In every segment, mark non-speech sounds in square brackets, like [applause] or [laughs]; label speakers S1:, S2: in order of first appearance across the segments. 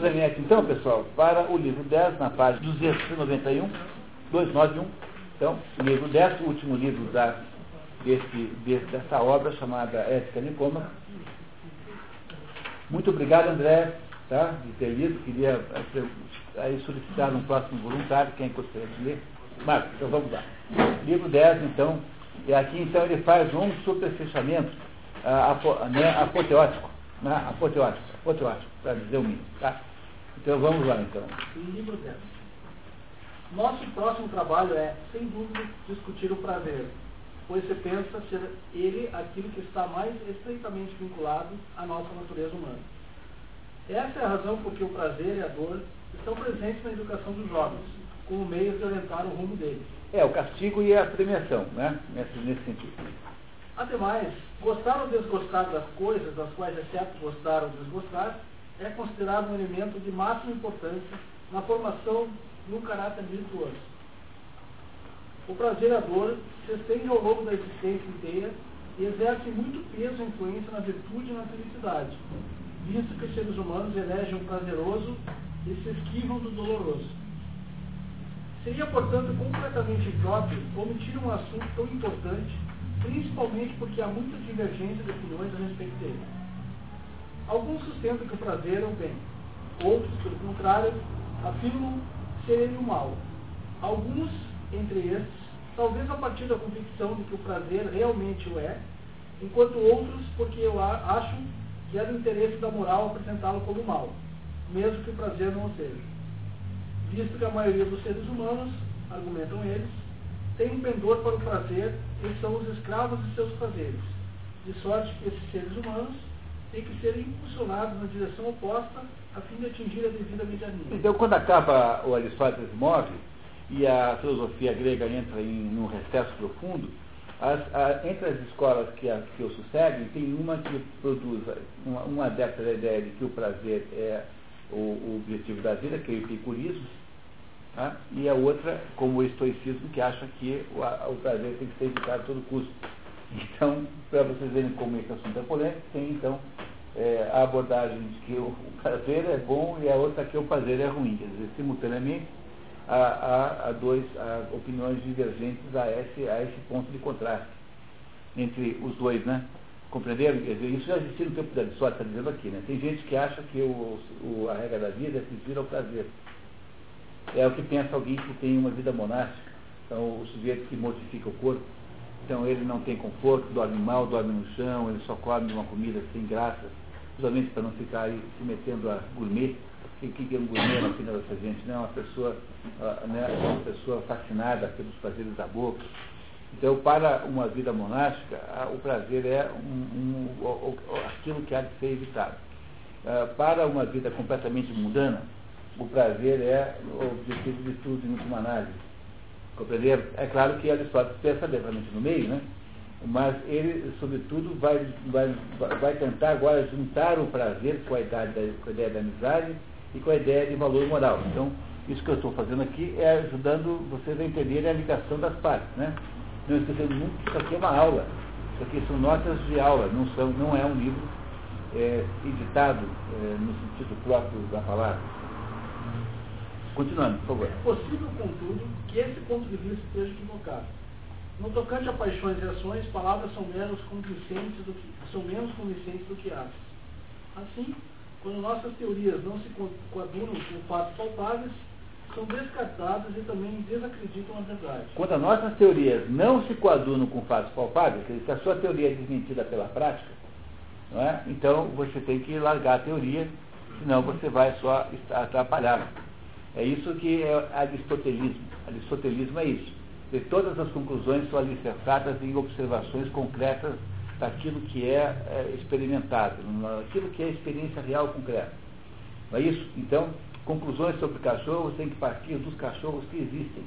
S1: nos remete, então, pessoal, para o livro 10, na página 291, 291. Então, livro 10, o último livro da, desse, dessa obra chamada Ética Nicômaca. Muito obrigado, André, tá, de ter lido. Queria eh, aí, solicitar um próximo voluntário, quem gostaria de ler. Marcos, então vamos lá. Livro 10, então, e aqui então ele faz um superfechamento uh, apo, né, apoteótico, né, apoteótico, apoteótico, para dizer o mínimo. Tá? Então vamos lá então.
S2: Livro 10. Nosso próximo trabalho é, sem dúvida, discutir o prazer, pois se pensa ser ele aquilo que está mais estreitamente vinculado à nossa natureza humana. Essa é a razão por que o prazer e a dor estão presentes na educação dos jovens, como meio de orientar o rumo deles.
S1: É, o castigo e a premiação, né? Nesse, nesse sentido.
S2: Ademais, gostar ou desgostar das coisas das quais é certo gostar ou desgostar é considerado um elemento de máxima importância na formação no caráter virtuoso. O prazer e a dor se estende ao longo da existência inteira e exerce muito peso e influência na virtude e na felicidade, visto que os seres humanos elegem o prazeroso e se esquivam do doloroso. Seria, portanto, completamente impróprio omitir um assunto tão importante, principalmente porque há muita divergência de opiniões a respeito dele. Alguns sustentam que o prazer é o bem, outros, pelo contrário, afirmam ser ele o mal. Alguns, entre estes, talvez a partir da convicção de que o prazer realmente o é, enquanto outros porque eu acho que é do interesse da moral apresentá-lo como mal, mesmo que o prazer não o seja. Visto que a maioria dos seres humanos, argumentam eles, tem um pendor para o prazer e são os escravos de seus prazeres, de sorte que esses seres humanos têm que ser impulsionados na direção oposta a fim de atingir a devida mediania.
S1: Então, quando acaba o Aristóteles morre e a filosofia grega entra em um recesso profundo, as, a, entre as escolas que, a, que o sucedem, tem uma que produz, uma, uma adepta da ideia de que o prazer é o, o objetivo da vida, que é o epicurismo, tá? e a outra, como o estoicismo, que acha que o, a, o prazer tem que ser evitado a todo custo. Então, para vocês verem como esse assunto é polêmico, tem então é, a abordagem de que o, prazer é bom e a outra que o prazer é ruim. Quer dizer, simultaneamente, há, há, há dois, há opiniões divergentes a esse, a esse ponto de contraste entre os dois, né? Compreenderam? Quer dizer, isso já existia no tempo da Aristóteles, está dizendo aqui, né? Tem gente que acha que o, o, a regra da vida é fugir ao prazer. É o que pensa alguém que tem uma vida monástica. Então, o sujeito que mortifica o corpo, então ele não tem conforto, dorme mal, dorme no chão, ele só come uma comida sem graça, justamente para não ficar aí se metendo a gourmet. O que é um gourmet na vida dessa gente? Né? Uma pessoa, né? uma pessoa fascinada pelos prazeres da boca. Então, para uma vida monástica, o prazer é um, um, aquilo que há de ser evitado. Para uma vida completamente mundana, o prazer é o objetivo de tudo, em última análise. Compreenderam? É claro que Aristóteles pensa devidamente no meio, né? mas ele, sobretudo, vai, vai, vai tentar agora juntar o prazer com a, ideia da, com a ideia da amizade e com a ideia de valor moral. Então, isso que eu estou fazendo aqui é ajudando vocês a entenderem a ligação das partes. Né? Não esquecendo nunca que isso aqui é uma aula. Isso aqui são notas de aula, não, são, não é um livro é, editado é, no sentido próprio da palavra. Continuando, por favor.
S2: É possível, contudo, que esse ponto de vista esteja equivocado. No tocante a paixões e ações, palavras são menos convincentes do que, são menos convincentes do que atos. Assim, quando nossas teorias não se coadunam com fatos palpáveis, são descartadas e também desacreditam a verdade.
S1: Quando as nossas teorias não se coadunam com fatos palpáveis, quer dizer, se a sua teoria é desmentida pela prática, é? então você tem que largar a teoria, senão você vai só atrapalhar. É isso que é aristotelismo. Aristotelismo é isso. E todas as conclusões são alicerçadas em observações concretas daquilo que é, é experimentado, aquilo que é experiência real concreta. Não é isso? Então, conclusões sobre cachorros têm que partir dos cachorros que existem.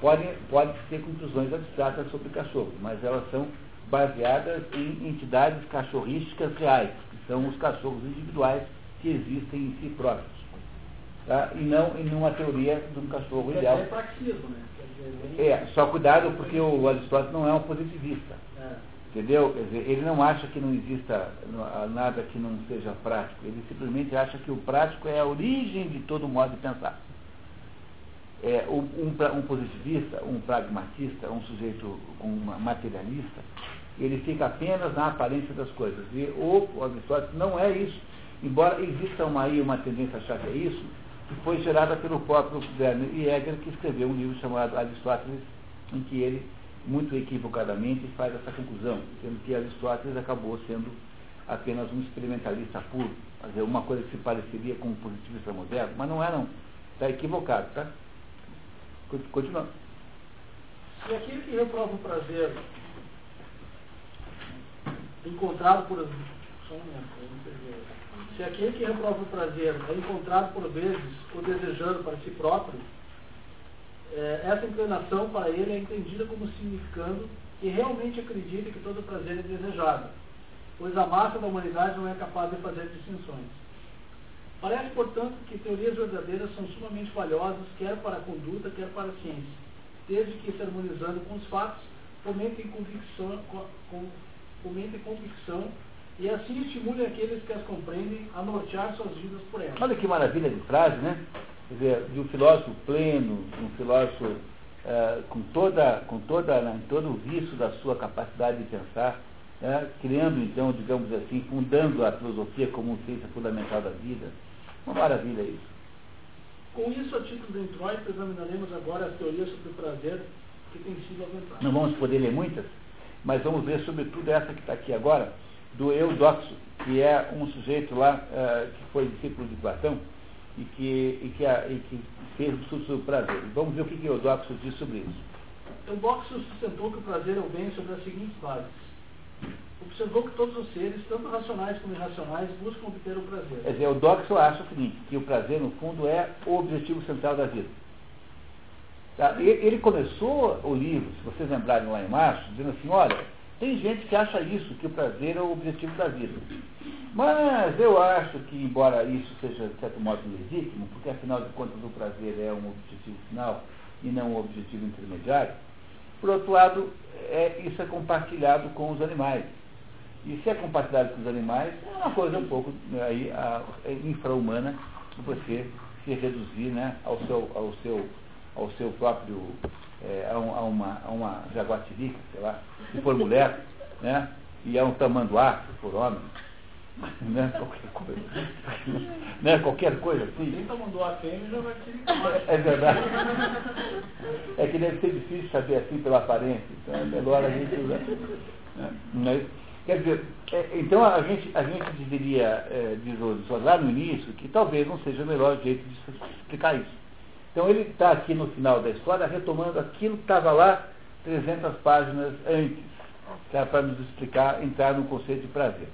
S1: Podem, podem ser conclusões abstratas sobre cachorros, mas elas são baseadas em entidades cachorrísticas reais, que são os cachorros individuais que existem em si próprios. Tá? E não em uma teoria de um cachorro
S2: é,
S1: ideal.
S2: É praxismo, né?
S1: É, só cuidado porque o Aristóteles não é um positivista.
S2: É.
S1: Entendeu? Quer dizer, ele não acha que não exista nada que não seja prático. Ele simplesmente acha que o prático é a origem de todo modo de pensar. É, um, um, positivista, um pragmatista, um sujeito um materialista, ele fica apenas na aparência das coisas. E o, o Aristóteles não é isso. Embora exista uma, aí uma tendência a achar que é isso, que foi gerada pelo próprio Werner Jäger, que escreveu um livro chamado Aristóteles, em que ele muito equivocadamente faz essa conclusão, sendo que Aristóteles acabou sendo apenas um experimentalista puro, fazer uma coisa que se pareceria com um positivista moderno, mas não é não. Está equivocado, tá? Continuando.
S2: Se aquele que reprova o prazer encontrado por só um momento, se aquele que reprova o prazer é encontrado por vezes o desejando para si próprio, é, essa inclinação para ele é entendida como significando que realmente acredita que todo prazer é desejado, pois a massa da humanidade não é capaz de fazer distinções. Parece, portanto, que teorias verdadeiras são sumamente valiosas, quer para a conduta, quer para a ciência, desde que, se harmonizando com os fatos, fomentem convicção, com, fomentem convicção e assim estimulem aqueles que as compreendem a nortear suas vidas por elas.
S1: Olha que maravilha de frase, né? quer dizer, de um filósofo pleno, um filósofo uh, com, toda, com toda, né, todo o vício da sua capacidade de pensar, né, criando então, digamos assim, fundando a filosofia como ciência fundamental da vida. Uma maravilha isso.
S2: Com isso, a título de introito, examinaremos agora as teorias sobre o prazer que tem sido aventadas.
S1: Não vamos poder ler muitas, mas vamos ver sobretudo essa que está aqui agora, do Eudoxo, que é um sujeito lá uh, que foi discípulo de Platão, e que, e que, a, e que fez o sobre o prazer. Vamos ver o que, que Eudoxo diz sobre isso.
S2: Eudoxo sustentou que o prazer é o bem sobre as seguintes bases. Observou que todos os seres, tanto racionais como irracionais, buscam obter o prazer.
S1: Quer dizer, Eudoxo acha o seguinte, que o prazer, no fundo, é o objetivo central da vida. Tá? Ele começou o livro, se vocês lembrarem lá em março, dizendo assim, olha, tem gente que acha isso, que o prazer é o objetivo da vida. Mas eu acho que, embora isso seja, de certo modo, legítimo, porque afinal de contas o prazer é um objetivo final e não um objetivo intermediário, por outro lado, é, isso é compartilhado com os animais. E se é compartilhado com os animais, é uma coisa um pouco né, aí, a, é infra-humana você se reduzir né, ao, seu, ao, seu, ao seu próprio é, a, a, uma, a uma jaguatirica, sei lá, se for mulher, [laughs] né? E é um tamanduá, se for homem, [laughs] né? Qualquer coisa. [laughs] né? Qualquer coisa assim.
S2: Nem tamanduá vai ter
S1: É verdade. É que deve ser difícil saber assim pela aparência, então é melhor a gente usar. Né? Quer dizer, é, então a gente, a gente deveria é, dizer lá no início que talvez não seja o melhor jeito de explicar isso. Então ele está aqui no final da história retomando aquilo que estava lá 300 páginas antes, é para nos explicar, entrar no conceito de prazer.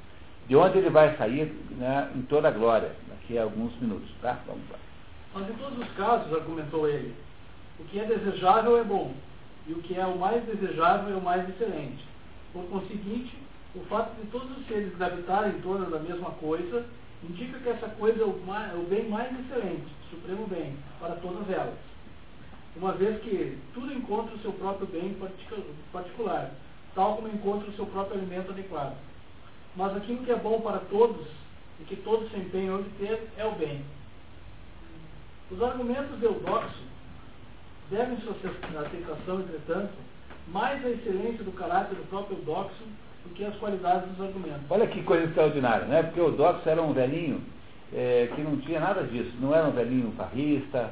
S1: De onde ele vai sair né, em toda a glória, daqui a alguns minutos. Tá? Vamos lá.
S2: Mas em todos os casos, argumentou ele, o que é desejável é bom, e o que é o mais desejável é o mais excelente. Por conseguinte, o fato de todos os seres gravitarem em torno da mesma coisa indica que essa coisa é o, mais, é o bem mais excelente, supremo bem, para todas elas. Uma vez que tudo encontra o seu próprio bem particular, tal como encontra o seu próprio alimento adequado. Mas aquilo que é bom para todos e que todos se empenham em obter é o bem. Os argumentos de Eudoxo devem sua aceitação, entretanto, mais à excelência do caráter do próprio Eudoxo do que as qualidades dos argumentos.
S1: Olha que coisa extraordinária, né? Porque o Eudoxo era um velhinho é, que não tinha nada disso. Não era um velhinho farrista,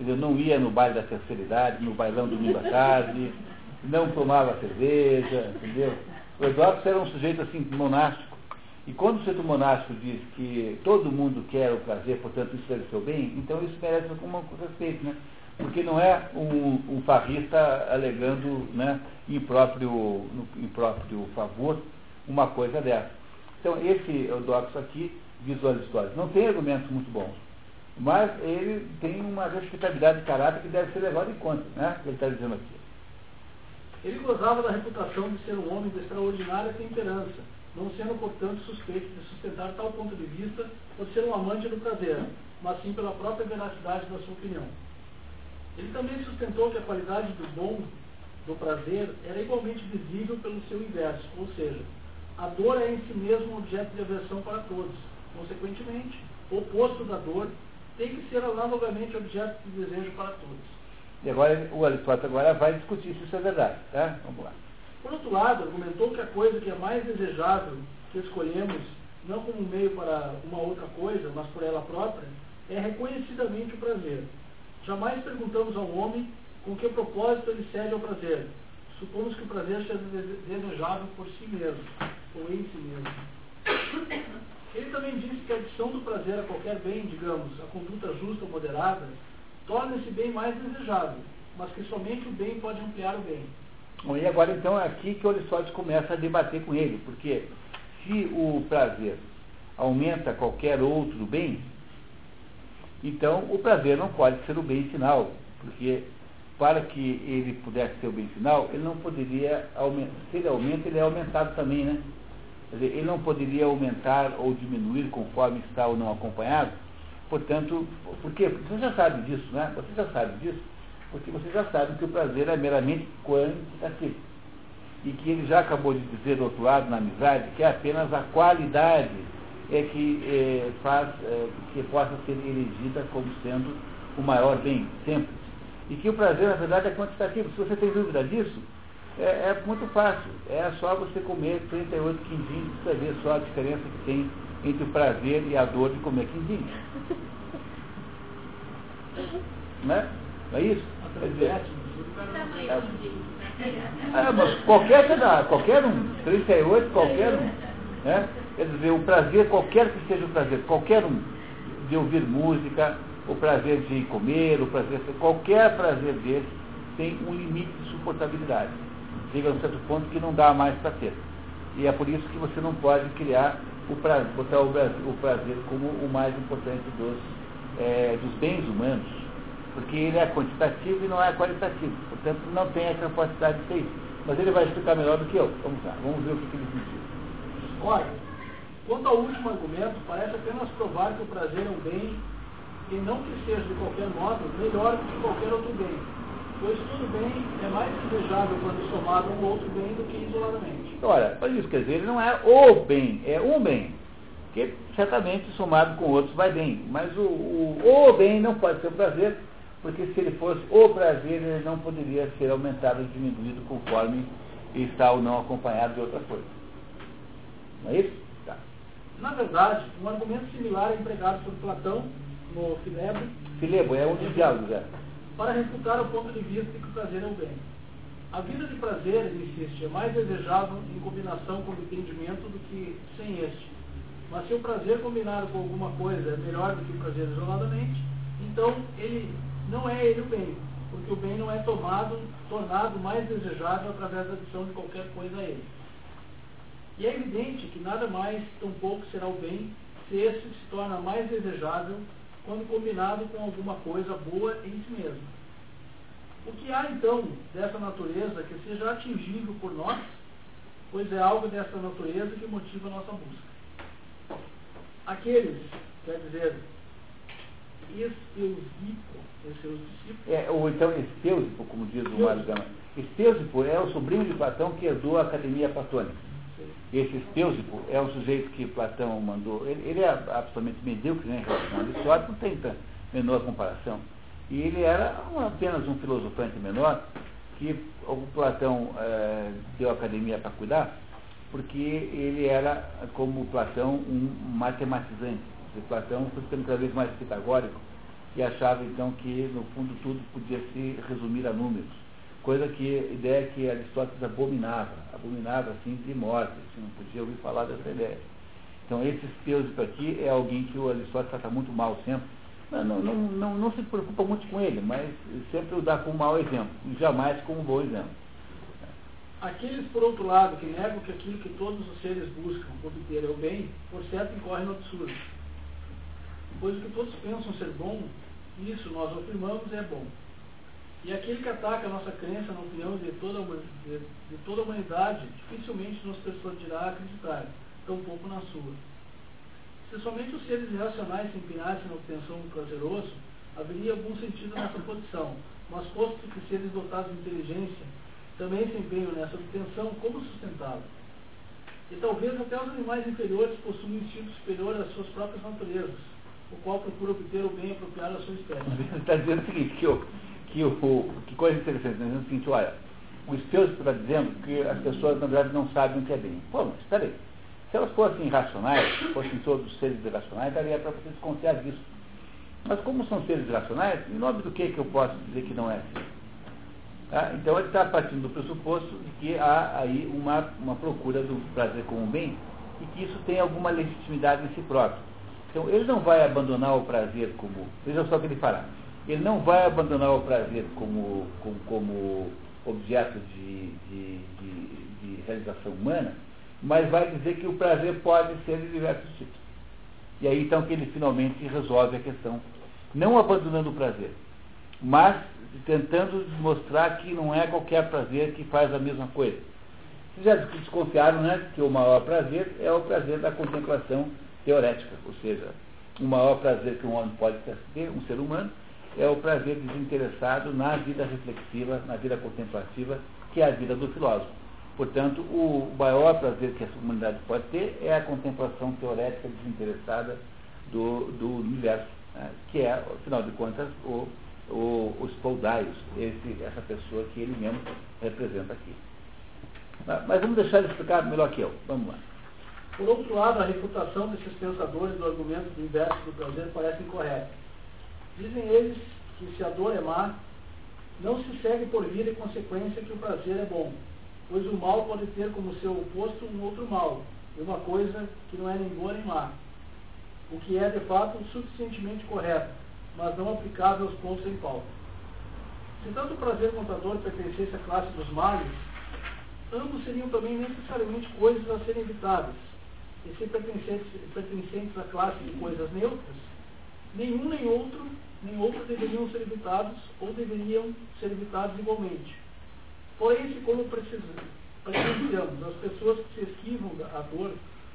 S1: não ia no baile da terceira idade, no bailão domingo à tarde, não tomava cerveja, entendeu? O Eduardo era um sujeito assim monástico. E quando o sujeito monástico diz que todo mundo quer o prazer, portanto isso deve ser o bem, então isso merece algum respeito, né? Porque não é um, um farrista alegando né, em, próprio, em próprio favor uma coisa dessa. Então esse Eudoxo aqui visual histórico. Não tem argumentos muito bons. Mas ele tem uma respeitabilidade de caráter que deve ser levada em conta, né? Ele está dizendo aqui.
S2: Ele gozava da reputação de ser um homem de extraordinária temperança, não sendo, portanto, suspeito de sustentar tal ponto de vista por ser um amante do prazer, mas sim pela própria veracidade da sua opinião. Ele também sustentou que a qualidade do bom do prazer era igualmente visível pelo seu inverso, ou seja, a dor é em si mesmo um objeto de aversão para todos. Consequentemente, o oposto da dor tem que ser analogamente objeto de desejo para todos.
S1: E agora o Aristóteles agora vai discutir se isso é verdade, tá? Vamos lá.
S2: Por outro lado, argumentou que a coisa que é mais desejável que escolhemos, não como um meio para uma outra coisa, mas por ela própria, é reconhecidamente o prazer. Jamais perguntamos ao homem com que propósito ele cede ao prazer. Supomos que o prazer seja desejável por si mesmo, ou em si mesmo. Ele também disse que a adição do prazer a qualquer bem, digamos, a conduta justa ou moderada, torna esse bem mais desejável, mas que somente o bem pode ampliar o bem.
S1: Bom, e agora então é aqui que o começa a debater com ele, porque se o prazer aumenta qualquer outro bem, então o prazer não pode ser o bem final, porque para que ele pudesse ser o bem final, ele não poderia aumentar, se ele aumenta, ele é aumentado também, né? Dizer, ele não poderia aumentar ou diminuir conforme está ou não acompanhado, portanto, por quê? Porque você já sabe disso, né? Você já sabe disso, porque você já sabe que o prazer é meramente quantitativo. E que ele já acabou de dizer do outro lado, na amizade, que é apenas a qualidade é que é, faz é, que possa ser elegida como sendo o maior bem, sempre. E que o prazer, na verdade, é quantitativo. Se você tem dúvida disso, é, é muito fácil. É só você comer 38 quindins para ver só a diferença que tem entre o prazer e a dor de comer quindim. [laughs] né? Não é isso? Quer dizer, é, mas qualquer, qualquer um, 38, qualquer um. Né? Quer dizer, o prazer, qualquer que seja o prazer, qualquer um, de ouvir música, o prazer de comer, o prazer, qualquer prazer desse tem um limite de suportabilidade. Chega a um certo ponto que não dá mais para ter. E é por isso que você não pode criar o prazer, botar o prazer, o prazer como o mais importante dos, é, dos bens humanos, porque ele é quantitativo e não é qualitativo. Portanto, não tem a capacidade de ser isso. Mas ele vai explicar melhor do que eu. Vamos lá, vamos ver o que, que ele diz.
S2: Olha, quanto ao último argumento, parece apenas provar que o prazer é um bem e não que seja de qualquer modo melhor que qualquer outro bem, pois todo bem é mais desejável quando somado a um outro bem do que isoladamente.
S1: Ora, olha isso, quer dizer, ele não é o bem, é um bem. Que certamente somado com outros vai bem. Mas o, o, o bem não pode ser o prazer, porque se ele fosse o prazer, ele não poderia ser aumentado ou diminuído conforme está ou não acompanhado de outra coisa. Não é isso?
S2: Na verdade, um argumento similar é empregado por Platão no Filebo.
S1: Filebo, é um dos diálogos, é.
S2: Para refutar o ponto de vista de que o prazer é o bem. A vida de prazer, ele insiste, é mais desejável em combinação com o entendimento do que sem este. Mas se o prazer combinado com alguma coisa é melhor do que o prazer isoladamente, então ele não é ele o bem, porque o bem não é tomado, tornado mais desejável através da adição de qualquer coisa a ele. E é evidente que nada mais, tampouco será o bem, se esse se torna mais desejável quando combinado com alguma coisa boa em si mesmo. O que há então dessa natureza que seja atingível por nós, pois é algo dessa natureza que motiva a nossa busca. Aqueles, quer dizer, Esteusipo, seus discípulos.
S1: É, ou então Esteusipo, como diz o Mário Gama. Esteusipo é o sobrinho de Platão que herdou a Academia Platônica. Esse Esteusipo é um sujeito que Platão mandou. Ele, ele é absolutamente medíocre né, em relação a Aristóteles, não tem menor comparação. E ele era apenas um filosofante menor que o Platão é, deu academia para cuidar, porque ele era, como Platão, um matematizante. O Platão foi ficando cada vez mais pitagórico e achava então que, no fundo, tudo podia se resumir a números coisa que, ideia que Aristóteles abominava, abominava assim de morte, assim, não podia ouvir falar dessa ideia. Então esse Espeusipo aqui é alguém que o Aristóteles trata muito mal sempre, não, não, não, não, não se preocupa muito com ele, mas sempre o dá como mau exemplo, jamais como bom exemplo.
S2: Aqueles, por outro lado, que negam que aquilo que todos os seres buscam obter é o bem, por certo incorrem no absurdo. Pois o que todos pensam ser bom, isso nós afirmamos é bom. E aquele que ataca a nossa crença na opinião de toda, de, de toda a humanidade dificilmente nos persuadirá a acreditar, tampouco na sua. Se somente os seres irracionais se empinassem na obtenção do prazeroso, haveria algum sentido nessa posição. Mas posto que seres dotados de inteligência também se empenham nessa obtenção, como sustentá-lo? E talvez até os animais inferiores possuem um instinto superior às suas próprias naturezas, o qual procura obter o bem apropriado à sua espécie.
S1: Está dizendo o seguinte, que, o, que, o, que coisa interessante, está dizendo o seguinte, olha, o Speuso está dizendo que as pessoas, na verdade, não sabem o que é bem. Pô, mas espera aí. Se elas fossem racionais, fossem todos seres irracionais, daria para você desconfiar disso. Mas como são seres irracionais, em nome do que, que eu posso dizer que não é assim? Tá? Então ele está partindo do pressuposto de que há aí uma, uma procura do prazer como bem e que isso tem alguma legitimidade em si próprio. Então ele não vai abandonar o prazer como. Veja só o que ele fará. Ele não vai abandonar o prazer como, como, como objeto de, de, de, de realização humana, mas vai dizer que o prazer pode ser de diversos tipos. E aí então que ele finalmente resolve a questão, não abandonando o prazer, mas tentando mostrar que não é qualquer prazer que faz a mesma coisa. Vocês já desconfiaram né, que o maior prazer é o prazer da contemplação teorética, ou seja, o maior prazer que um homem pode ter, um ser humano, é o prazer desinteressado na vida reflexiva, na vida contemplativa, que é a vida do filósofo. Portanto, o maior prazer que a humanidade pode ter é a contemplação teorética desinteressada do, do universo, né, que é, afinal de contas, o o, os Poldaios, esse, essa pessoa que ele mesmo representa aqui. Mas, mas vamos deixar ele explicar melhor que eu. Vamos lá.
S2: Por outro lado, a refutação desses pensadores do argumento do inverso do prazer parece incorreta. Dizem eles que se a dor é má, não se segue por via e consequência que o prazer é bom, pois o mal pode ter como seu oposto um outro mal, e uma coisa que não é nem boa nem má, o que é de fato suficientemente correto, mas não aplicável aos pontos em pauta. Se tanto o prazer contador pertencesse à classe dos males, ambos seriam também necessariamente coisas a serem evitadas. E se pertencentes, pertencentes à classe de coisas neutras, nenhum nem outro, nem outro deveriam ser evitados ou deveriam ser evitados igualmente. Porém, se como precisamos, as pessoas que se esquivam a dor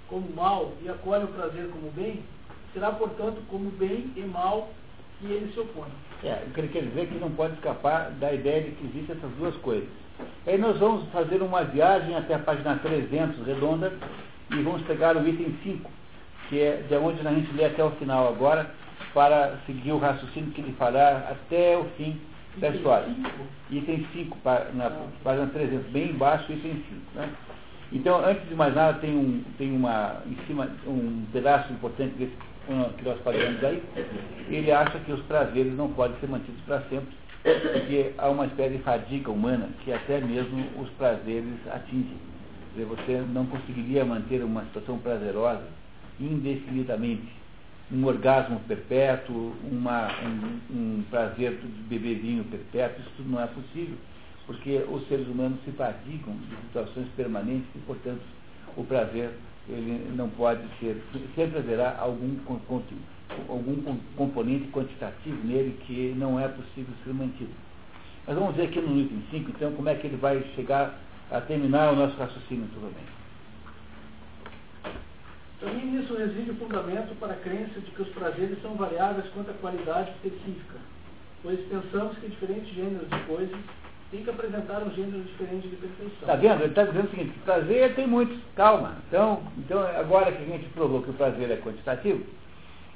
S2: como mal e acolhem o prazer como bem, será, portanto, como bem e mal e ele se opõe.
S1: É, o que ele quer dizer é que não pode escapar da ideia de que existem essas duas coisas. Aí nós vamos fazer uma viagem até a página 300, redonda, e vamos pegar o item 5, que é de onde a gente lê até o final agora, para seguir o raciocínio que ele fará até o fim da item história. Cinco. Item 5, na página 300, bem embaixo, item 5. Né? Então, antes de mais nada, tem, um, tem uma, em cima, um pedaço importante desse que nós falamos aí, ele acha que os prazeres não podem ser mantidos para sempre, porque há uma espécie de fadiga humana que até mesmo os prazeres atingem. Dizer, você não conseguiria manter uma situação prazerosa indefinidamente. Um orgasmo perpétuo, uma, um, um prazer de beber vinho perpétuo, isso tudo não é possível, porque os seres humanos se fadigam de situações permanentes e, portanto, o prazer ele não pode ser, sempre haverá algum, algum componente quantitativo nele que não é possível ser mantido. Mas vamos ver aqui no item 5, então, como é que ele vai chegar a terminar o nosso raciocínio novamente.
S2: Também nisso reside o fundamento para a crença de que os prazeres são variáveis quanto à qualidade específica, pois pensamos que diferentes gêneros de coisas tem que apresentar um gênero diferente de perfeição.
S1: Está vendo? Ele está dizendo o seguinte, prazer tem muitos, calma. Então, então, agora que a gente provou que o prazer é quantitativo,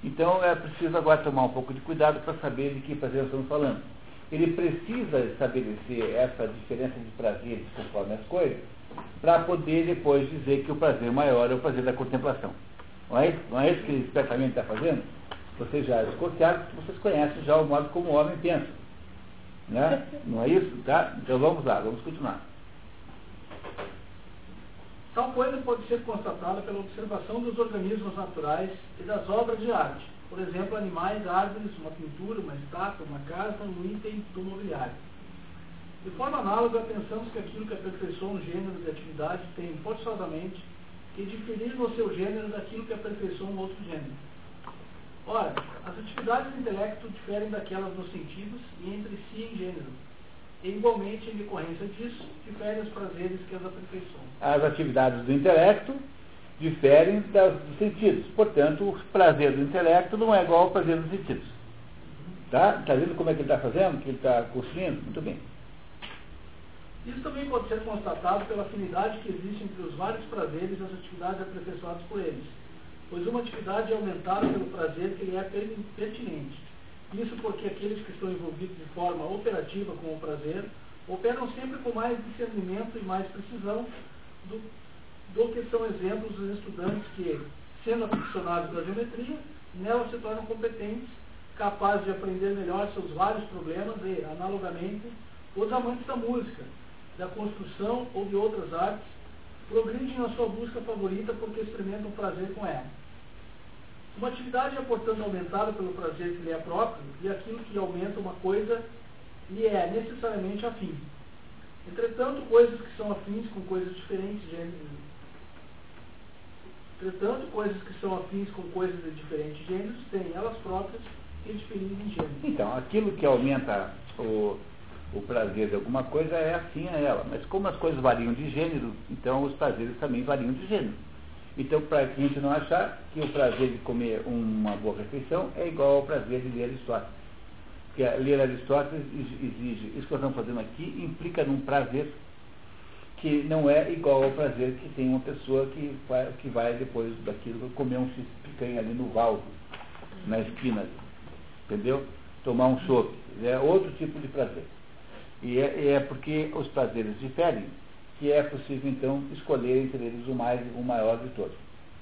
S1: então é preciso agora tomar um pouco de cuidado para saber de que prazer estamos falando. Ele precisa estabelecer essa diferença de prazeres conforme as coisas, para poder depois dizer que o prazer maior é o prazer da contemplação. Não é isso, não é isso que ele especialmente está fazendo? Vocês já escutaram, vocês conhecem já o modo como o homem pensa. Né? Não é isso? Tá? Então vamos lá, vamos continuar.
S2: Tal coisa pode ser constatada pela observação dos organismos naturais e das obras de arte. Por exemplo, animais, árvores, uma pintura, uma estátua, uma casa, um item do mobiliário. De forma análoga, pensamos que aquilo que aperfeiçoa um gênero de atividade tem forçosamente que diferir no seu gênero daquilo que aperfeiçoa um outro gênero. Ora, as atividades do intelecto diferem daquelas dos sentidos e entre si em gênero. E, igualmente, em decorrência disso, diferem os prazeres que as aperfeiçoam.
S1: As atividades do intelecto diferem das, dos sentidos. Portanto, o prazer do intelecto não é igual ao prazer dos sentidos. Tá? Está vendo como é que ele está fazendo? Que ele está construindo? Muito bem.
S2: Isso também pode ser constatado pela afinidade que existe entre os vários prazeres e as atividades aperfeiçoadas por eles, pois uma atividade é aumentada pelo prazer que lhe é pertinente. Isso porque aqueles que estão envolvidos de forma operativa com o prazer operam sempre com mais discernimento e mais precisão do, do que são exemplos dos estudantes que, sendo aficionados da geometria, nela se tornam competentes, capazes de aprender melhor seus vários problemas e, analogamente, os amantes da música, da construção ou de outras artes, progridem na sua busca favorita porque experimentam prazer com ela. Uma atividade é, portanto, aumentada pelo prazer que lhe é próprio, e aquilo que aumenta uma coisa lhe é necessariamente afim. Entretanto, coisas que são afins com coisas diferentes de Entretanto, coisas que são afins com coisas de diferentes gêneros têm elas próprias que diferem em gênero.
S1: Então, aquilo que aumenta o, o prazer de alguma coisa é afim a ela. Mas como as coisas variam de gênero, então os prazeres também variam de gênero. Então, para a gente não achar que o prazer de comer uma boa refeição é igual ao prazer de ler Aristóteles. Porque ler Aristóteles exige, isso que nós estamos fazendo aqui implica num prazer que não é igual ao prazer que tem uma pessoa que vai, que vai depois daquilo comer um picanha ali no valdo, na esquina, entendeu? Tomar um chope. É outro tipo de prazer. E é, é porque os prazeres diferem que é possível então escolher entre eles o mais o maior de todos,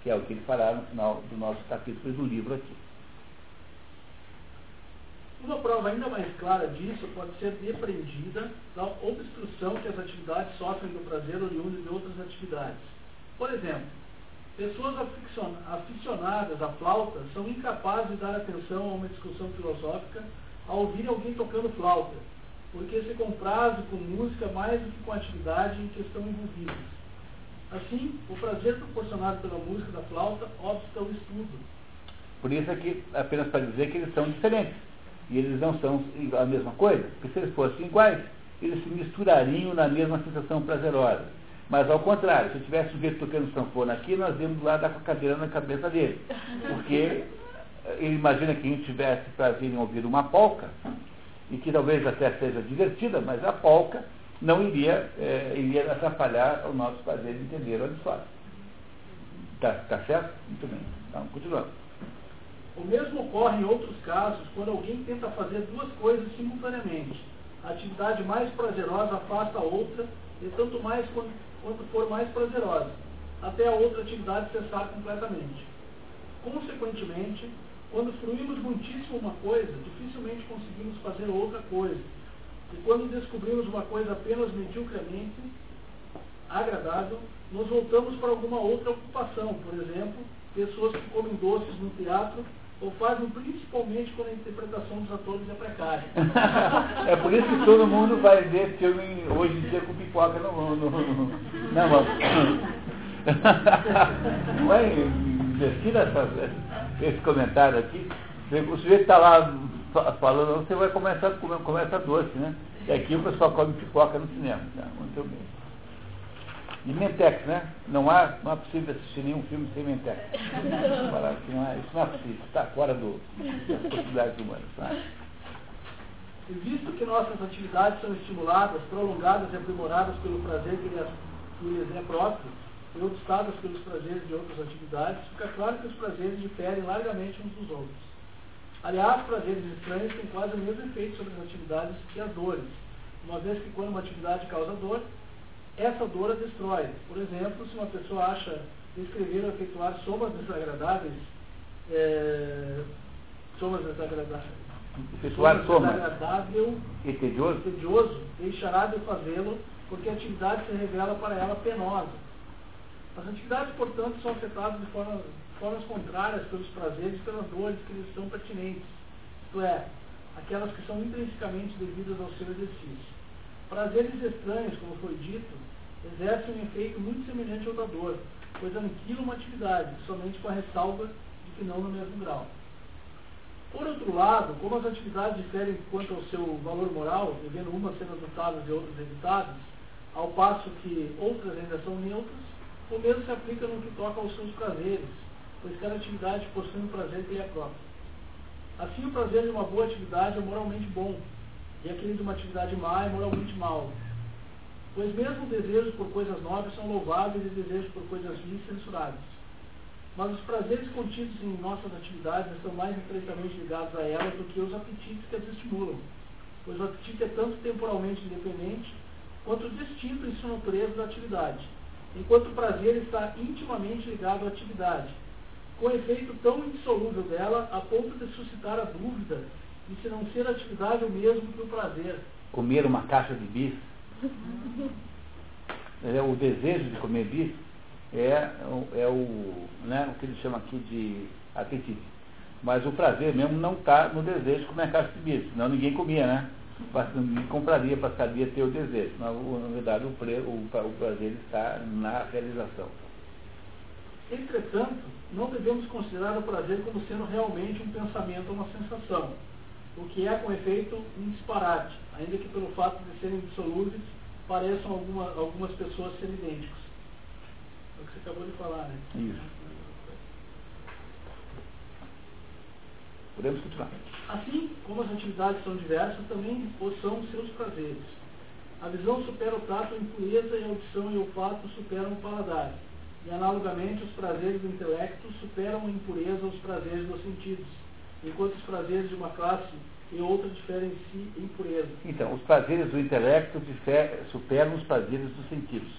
S1: que é o que ele fará no final do nosso capítulo e do livro aqui.
S2: Uma prova ainda mais clara disso pode ser depreendida da obstrução que as atividades sofrem do prazer oriundo de outras atividades. Por exemplo, pessoas aficionadas à flauta são incapazes de dar atenção a uma discussão filosófica ao ouvir alguém tocando flauta, porque se comprazem com música mais do que com a atividade em que estão envolvidos. Assim, o prazer proporcionado pela música da flauta obsta o estudo.
S1: Por isso aqui, apenas para dizer que eles são diferentes. E eles não são a mesma coisa, porque se eles fossem iguais, eles se misturariam na mesma sensação prazerosa. Mas ao contrário, se eu tivesse um jeito tocando sanfona aqui, nós íamos lá dar com a cadeira na cabeça dele. Porque ele imagina que a gente tivesse prazer em ouvir uma polca, e que talvez até seja divertida, mas a polca não iria, é, iria atrapalhar o nosso prazer de entender o Aristóteles. Está tá certo? Muito bem. Então, continuando.
S2: O mesmo ocorre em outros casos quando alguém tenta fazer duas coisas simultaneamente. A atividade mais prazerosa afasta a outra, e tanto mais quanto for mais prazerosa, até a outra atividade cessar completamente. Consequentemente, quando fruímos muitíssimo uma coisa, dificilmente conseguimos fazer outra coisa. E quando descobrimos uma coisa apenas mediocremente agradável, nos voltamos para alguma outra ocupação. Por exemplo, pessoas que comem doces no teatro ou fazem principalmente quando a interpretação dos atores é precária. [laughs]
S1: é por isso que todo mundo vai ver filme hoje em dia com pipoca na mão. [laughs] Não é investir essa esse comentário aqui, o sujeito está lá falando, você vai começar a comer, começa doce, né? E aqui o pessoal come pipoca no cinema. Tá? Muito bem. E Mentex, né? Não há, não é possível assistir nenhum filme sem Mentex. Não é, isso não é possível, está fora do, das possibilidades humanas. Tá?
S2: E visto que nossas atividades são estimuladas, prolongadas e aprimoradas pelo prazer que lhes, que lhes é próprio, e obstadas pelos prazeres de outras atividades, fica claro que os prazeres diferem largamente uns dos outros. Aliás, prazeres estranhos têm quase o mesmo efeito sobre as atividades que as dores, uma vez que quando uma atividade causa dor, essa dor a destrói. Por exemplo, se uma pessoa acha escrever ou efetuar somas desagradáveis, é, somas desagradáveis,
S1: efetuar somas
S2: desagradável
S1: e tedioso,
S2: tedioso deixará de fazê-lo porque a atividade se revela para ela penosa as atividades, portanto, são afetadas de forma, formas contrárias pelos prazeres e pelas dores que lhes são pertinentes, isto é, aquelas que são intrinsecamente devidas ao seu exercício. Prazeres estranhos, como foi dito, exercem um efeito muito semelhante ao da dor, pois aniquilam uma atividade, somente com a ressalva de que não no mesmo grau. Por outro lado, como as atividades diferem quanto ao seu valor moral, devendo umas ser adotadas e outras evitadas, ao passo que outras ainda são neutras, o mesmo se aplica no que toca aos seus prazeres, pois cada atividade possui um prazer que lhe é próprio. Assim, o prazer de uma boa atividade é moralmente bom, e aquele de uma atividade má é moralmente mau. Pois mesmo desejos por coisas nobres são louváveis e desejos por coisas vis censuráveis. Mas os prazeres contidos em nossas atividades estão mais estreitamente ligados a elas do que os apetites que as estimulam, pois o apetite é tanto temporalmente independente quanto distinto em sua natureza da atividade, enquanto o prazer está intimamente ligado à atividade, com efeito tão indissolúvel dela a ponto de suscitar a dúvida de se não ser atividade o mesmo que o prazer.
S1: Comer uma caixa de bis, é, o desejo de comer bis é, é o, né, o que ele chama aqui de apetite. Mas o prazer mesmo não está no desejo de comer a caixa de bis, senão ninguém comia, né? Compraria, passaria a ter o desejo. Na, na verdade, o, pre, o, o prazer está na realização.
S2: Entretanto, não devemos considerar o prazer como sendo realmente um pensamento ou uma sensação, o que é, com efeito, um disparate, ainda que pelo fato de serem dissolúveis, pareçam alguma, algumas pessoas serem idênticos. É o que você acabou de falar, né?
S1: Isso. Podemos continuar.
S2: Assim como as atividades são diversas, também são seus prazeres. A visão supera o tato em pureza e a audição e o olfato superam o paladar. E analogamente, os prazeres do intelecto superam em pureza os prazeres dos sentidos, enquanto os prazeres de uma classe e outra diferem em si em pureza.
S1: Então, os prazeres do intelecto superam os prazeres dos sentidos.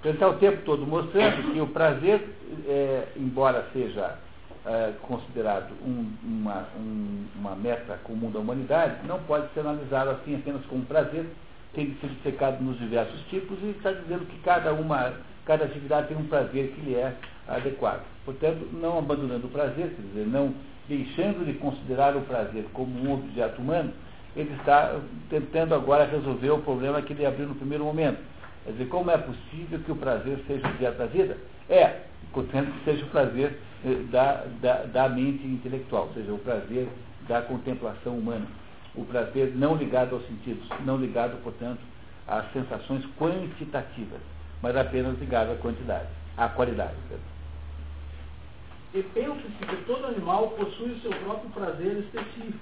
S1: Então, está o tempo todo mostrando que o prazer, é, embora seja é, considerado um, uma, um, uma meta comum da humanidade, não pode ser analisado assim apenas como prazer, tem que ser dissecado nos diversos tipos e está dizendo que cada uma, cada atividade tem um prazer que lhe é adequado. Portanto, não abandonando o prazer, quer dizer, não deixando de considerar o prazer como um objeto humano, ele está tentando agora resolver o problema que ele abriu no primeiro momento. Quer dizer, como é possível que o prazer seja objeto da vida? É, contanto que seja o prazer eh, da, da, da mente intelectual, ou seja, o prazer da contemplação humana. O prazer não ligado aos sentidos, não ligado, portanto, às sensações quantitativas, mas apenas ligado à quantidade, à qualidade.
S2: E pensa-se que todo animal possui o seu próprio prazer específico,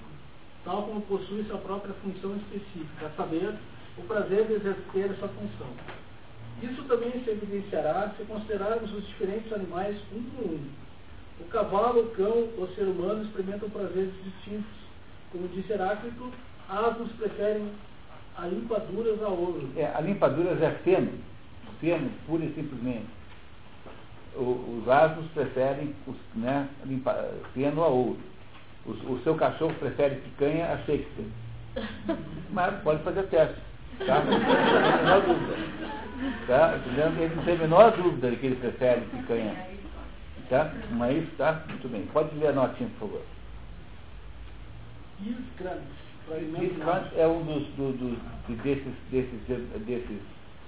S2: tal como possui sua própria função específica, a saber, o prazer de exercer essa função. Isso também se evidenciará se considerarmos os diferentes animais um por um. O cavalo, o cão, o ser humano experimentam prazeres distintos. Como disse Heráclito, asnos preferem a limpaduras a ouro.
S1: É, a limpaduras é feno, feno, pura e simplesmente. O, os asnos preferem os, né, limpa, feno a ouro. O, o seu cachorro prefere picanha a Shakespeare. [laughs] Mas pode fazer teste. Tá? Não tem a menor dúvida. Tá? Ele não tem a menor dúvida de que ele prefere picanha. Tá? Mas tá? Muito bem. Pode ler a notinha, por favor. Kant é um dos, do, do, desses, desses, desses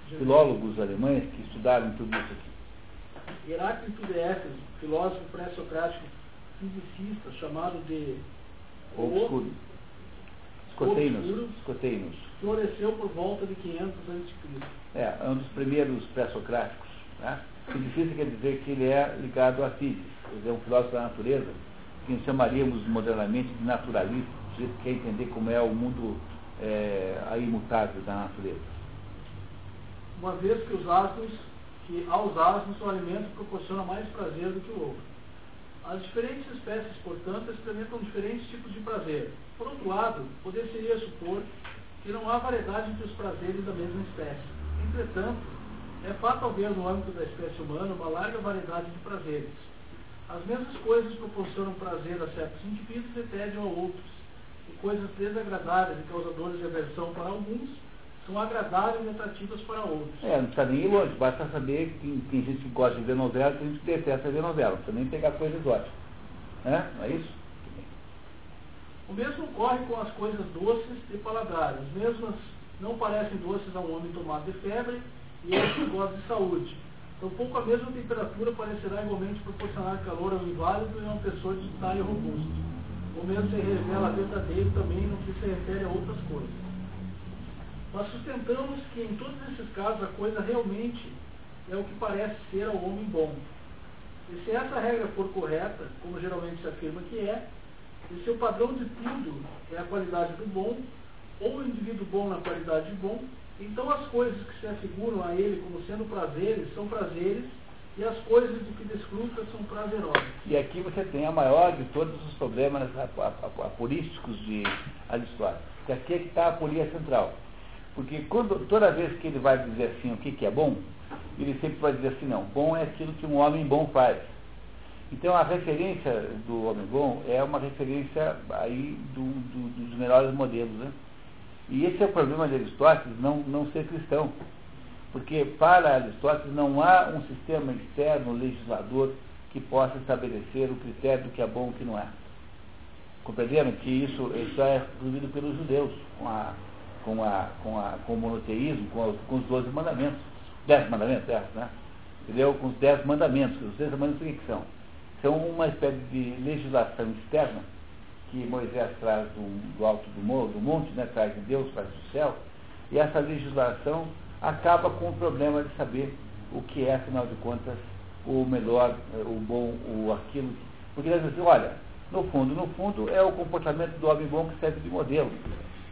S1: filólogos alemães que estudaram tudo isso aqui.
S2: Heráclito de Éfeso, filósofo pré-socrático fisicista, chamado de
S1: Obscuro. Escoteinos. Escoteinos.
S2: Floresceu por volta de 500 a.C.
S1: É, é um dos primeiros pré-socráticos. Né? Cientista quer dizer que ele é ligado à física, ele é um filósofo da natureza, que chamaríamos modernamente de naturalista, que quer entender como é o mundo é, a imutável da natureza.
S2: Uma vez que os asnos, que aos asnos o alimento proporciona mais prazer do que o outro. As diferentes espécies, portanto, experimentam diferentes tipos de prazer. Por outro lado, poder-se-ia supor que não há variedade entre os prazeres da mesma espécie. Entretanto, é fato haver no âmbito da espécie humana uma larga variedade de prazeres. As mesmas coisas proporcionam prazer a certos indivíduos e tédio a outros. E coisas desagradáveis e causadoras de aversão para alguns são agradáveis e atrativas para outros.
S1: É, não precisa nem ir longe, basta saber que tem gente que gosta de ver novela e tem gente que detesta ver novela. Não precisa nem pegar coisas ótimas. Né? Não é isso?
S2: O mesmo ocorre com as coisas doces e paladares. As mesmas não parecem doces a um homem tomado de febre e outros que gozam de saúde. Tampouco a mesma temperatura parecerá igualmente proporcionar calor ao inválido e a uma pessoa de talho robusto. O mesmo se revela verdadeiro também no que se refere a outras coisas. Nós sustentamos que em todos esses casos a coisa realmente é o que parece ser ao homem bom. E se essa regra for correta, como geralmente se afirma que é, e se o padrão de tudo é a qualidade do bom, ou o indivíduo bom na qualidade de bom, Então as coisas que se afiguram a ele como sendo prazeres são prazeres e as coisas de que desfruta são prazerosas.
S1: E aqui você tem a maior de todos os problemas apurísticos de Aristóteles. Que aqui é que está a aporia central. Porque quando, toda vez que ele vai dizer assim o que, que é bom, ele sempre vai dizer assim, não, bom é aquilo que um homem bom faz. Então a referência do homem bom é uma referência aí do, do, dos melhores modelos. Né? E esse é o problema de Aristóteles, não, não ser cristão. Porque para Aristóteles não há um sistema externo legislador que possa estabelecer o critério do que é bom e o que não é. Compreenderam que isso, isso é resolvido pelos judeus, com, a, com, a, com, a, com o monoteísmo, com, a, com os doze mandamentos. Dez mandamentos, é, né? Entendeu? Com os dez mandamentos. Os dez mandamentos o que são? São uma espécie de legislação externa que Moisés traz do, do alto do, morro, do monte, né? traz de Deus, traz do céu, e essa legislação acaba com o problema de saber o que é, afinal de contas, o melhor, o bom, o aquilo. Porque ele diz assim, olha, no fundo, no fundo é o comportamento do homem bom que serve de modelo.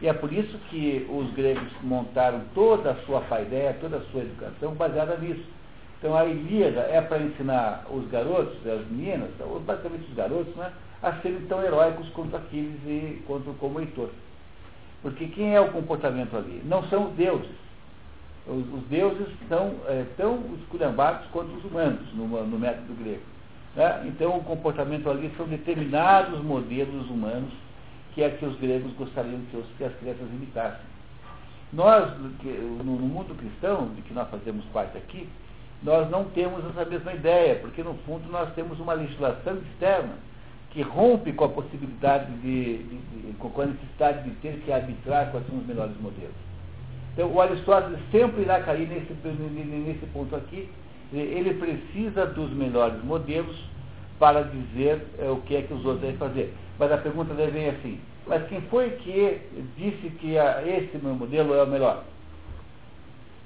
S1: E é por isso que os gregos montaram toda a sua paideia, toda a sua educação baseada nisso. Então a Ilíada é para ensinar os garotos, as meninas, basicamente os garotos, né, a serem tão heróicos quanto Aquiles e quanto como Heitor. Porque quem é o comportamento ali? Não são os deuses. Os, os deuses são é, tão esculhambados quanto os humanos, no, no método grego. Né? Então, o comportamento ali são determinados modelos humanos que é que os gregos gostariam que, os, que as crianças imitassem. Nós, no mundo cristão, de que nós fazemos parte aqui, nós não temos essa mesma ideia, porque no fundo nós temos uma legislação externa que rompe com a possibilidade de, de, de, com a necessidade de ter que arbitrar quais são os melhores modelos. Então, o Aristóteles sempre irá cair nesse, nesse ponto aqui. Ele precisa dos melhores modelos para dizer é, o que é que os outros devem fazer. Mas a pergunta deve vir assim, mas quem foi que disse que a, esse meu modelo é o melhor?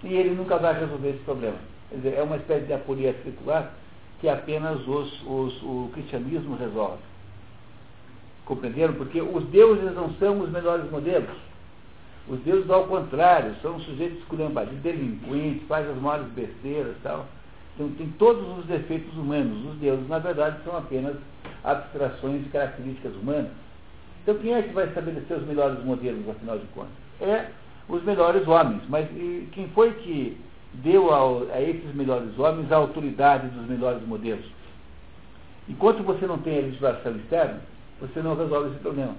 S1: E ele nunca vai resolver esse problema. Dizer, é uma espécie de aporia circular que apenas os, os, o cristianismo resolve. Compreenderam? Porque os deuses não são os melhores modelos. Os deuses, ao contrário, são sujeitos esculhambados, delinquentes, fazem as maiores besteiras tal. Então, tem todos os defeitos humanos. Os deuses, na verdade, são apenas abstrações de características humanas. Então, quem é que vai estabelecer os melhores modelos, afinal de contas? É os melhores homens. Mas quem foi que deu ao, a esses melhores homens a autoridade dos melhores modelos? Enquanto você não tem a legislação externa, você não resolve esse problema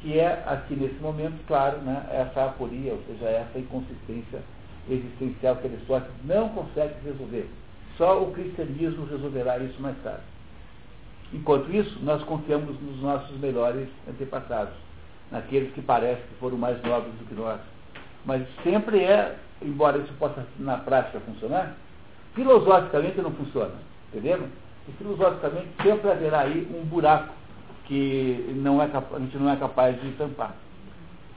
S1: que é aqui nesse momento, claro, né, essa aporia, ou seja, essa inconsistência existencial que Aristóteles não consegue resolver. Só o cristianismo resolverá isso mais tarde. Enquanto isso, nós confiamos nos nossos melhores antepassados, naqueles que parecem que foram mais nobres do que nós. Mas sempre é, embora isso possa na prática funcionar, filosoficamente não funciona, entendeu? E filosoficamente sempre haverá aí um buraco que não é, a gente não é capaz de tampar.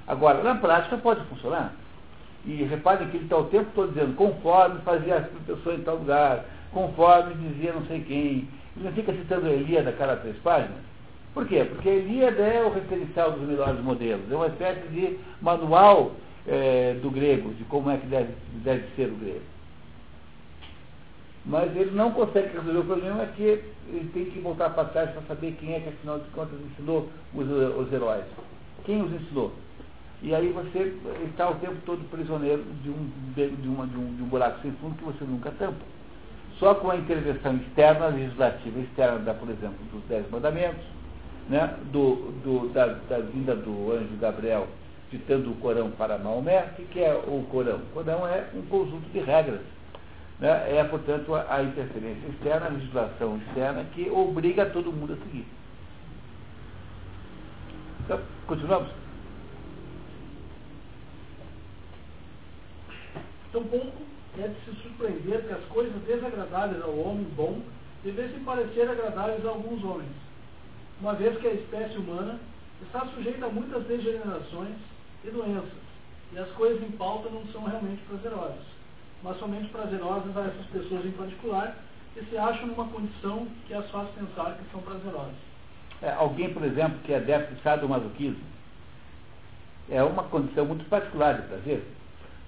S1: Agora, na prática pode funcionar. E reparem que ele está o tempo todo dizendo, conforme fazia as pessoas em tal lugar, conforme dizia não sei quem. Ele não fica citando Elíada a cada três páginas. Por quê? Porque Elíada é o referencial dos melhores modelos, é uma espécie de manual é, do grego, de como é que deve, deve ser o grego. Mas ele não consegue resolver o problema que ele tem que voltar para trás para saber quem é que, afinal de contas, ensinou os, os heróis. Quem os ensinou? E aí você está o tempo todo prisioneiro de um, de, uma, de, um, de um buraco sem fundo que você nunca tampa. Só com a intervenção externa, legislativa externa, da, por exemplo, dos Dez Mandamentos, né, do, do, da, da vinda do anjo Gabriel ditando o Corão para Maomé, o que é o Corão? O Corão é um conjunto de regras né, é, portanto, a, a interferência externa, a legislação externa, que obriga todo mundo a seguir. Então, continuamos?
S2: Então, pouco é de se surpreender que as coisas desagradáveis ao homem bom devessem parecer agradáveis a alguns homens, uma vez que a espécie humana está sujeita a muitas degenerações e doenças, e as coisas em pauta não são realmente prazerosas mas somente prazerosas a essas pessoas em particular, que se acham numa condição que as faz pensar que são prazerosas.
S1: É, alguém, por exemplo, que é adepto de sadomasoquismo, é uma condição muito particular de prazer,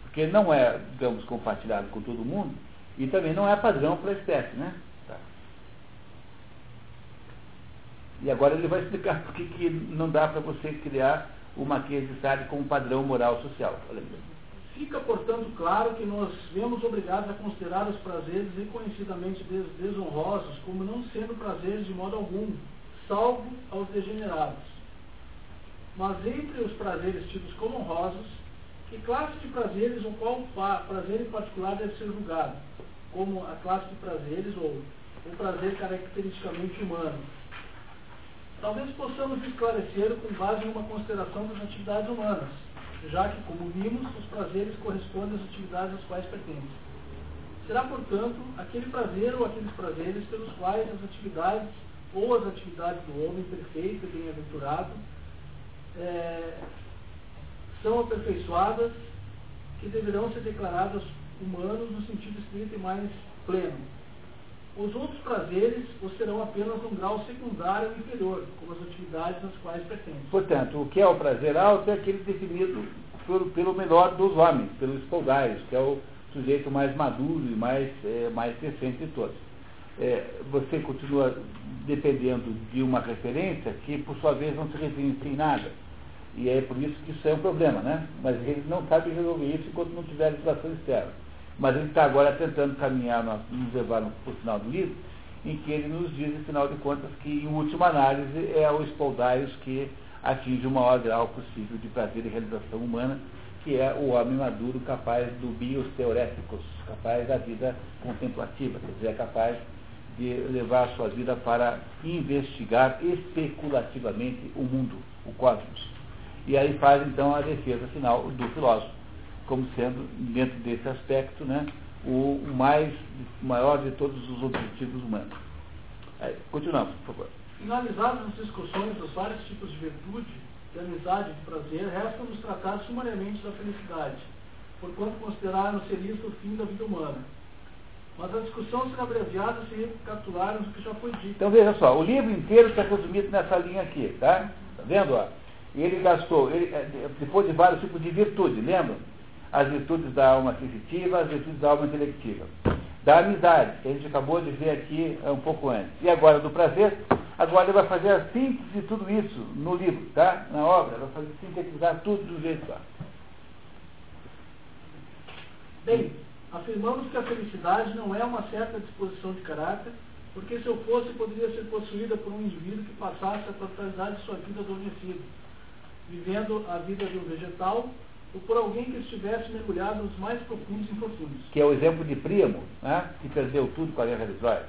S1: porque não é, digamos, compartilhado com todo mundo e também não é padrão para a espécie, né? Tá. E agora ele vai [laughs] explicar por que não dá para você criar o Marquês de Sade como padrão moral social.
S2: Fica, portanto, claro que nós vemos obrigados a considerar os prazeres reconhecidamente desonrosos como não sendo prazeres de modo algum, salvo aos degenerados. Mas entre os prazeres tidos como honrosos, que classe de prazeres ou qual prazer em particular deve ser julgado, como a classe de prazeres ou o prazer caracteristicamente humano? Talvez possamos esclarecer com base em uma consideração das atividades humanas, já que, como vimos, os prazeres correspondem às atividades às quais pertencem. Será, portanto, aquele prazer ou aqueles prazeres pelos quais as atividades ou as atividades do homem perfeito e bem-aventurado é, são aperfeiçoadas que deverão ser declaradas humanos no sentido estrito e mais pleno. Os outros prazeres os serão apenas um grau secundário ou inferior, como as atividades às quais pertencem.
S1: Portanto, o que é o prazer alto é aquele definido pelo, pelo menor dos homens, pelos espoldários, que é o sujeito mais maduro e mais, é, mais decente de todos. É, você continua dependendo de uma referência que, por sua vez, não se referencia em nada. E é por isso que isso é um problema, né? Mas ele não sabe resolver isso enquanto não tiver legislação externa. Mas ele está agora tentando caminhar, nos levar para o final do livro, em que ele nos diz, afinal de contas, que, em última análise, é o espaldaios que atinge o maior grau possível de prazer e realização humana, que é o homem maduro capaz do bios teoréticos, capaz da vida contemplativa, quer dizer, é capaz de levar a sua vida para investigar especulativamente o mundo, o cosmos. E aí faz então a defesa final do filósofo como sendo, dentro desse aspecto, né, o mais maior de todos os objetivos humanos. Aí, continuamos, por favor.
S2: Finalizadas as discussões dos vários tipos de virtude, de amizade e de prazer, resta-nos tratar sumariamente da felicidade, porquanto consideraram ser isso o fim da vida humana. Mas a discussão será abreviada se recapitularmos o que já foi dito.
S1: Então veja só, o livro inteiro está resumido nessa linha aqui, tá? Está vendo? Ó? Ele gastou, ele, é, depois de vários tipos de virtude, lembra? As virtudes da alma sensitiva, as virtudes da alma intelectiva. Da amizade, que a gente acabou de ver aqui um pouco antes. E agora do prazer, agora ele vai fazer a síntese de tudo isso no livro, tá? Na obra, vai fazer sintetizar tudo do jeito lá.
S2: Bem, afirmamos que a felicidade não é uma certa disposição de caráter, porque se eu fosse, poderia ser possuída por um indivíduo que passasse a totalidade de sua vida adormecido, vivendo a vida de um vegetal ou por alguém que estivesse mergulhado nos mais profundos infortúnios.
S1: Que é o exemplo de Primo, né, que perdeu tudo com a guerra de Troia.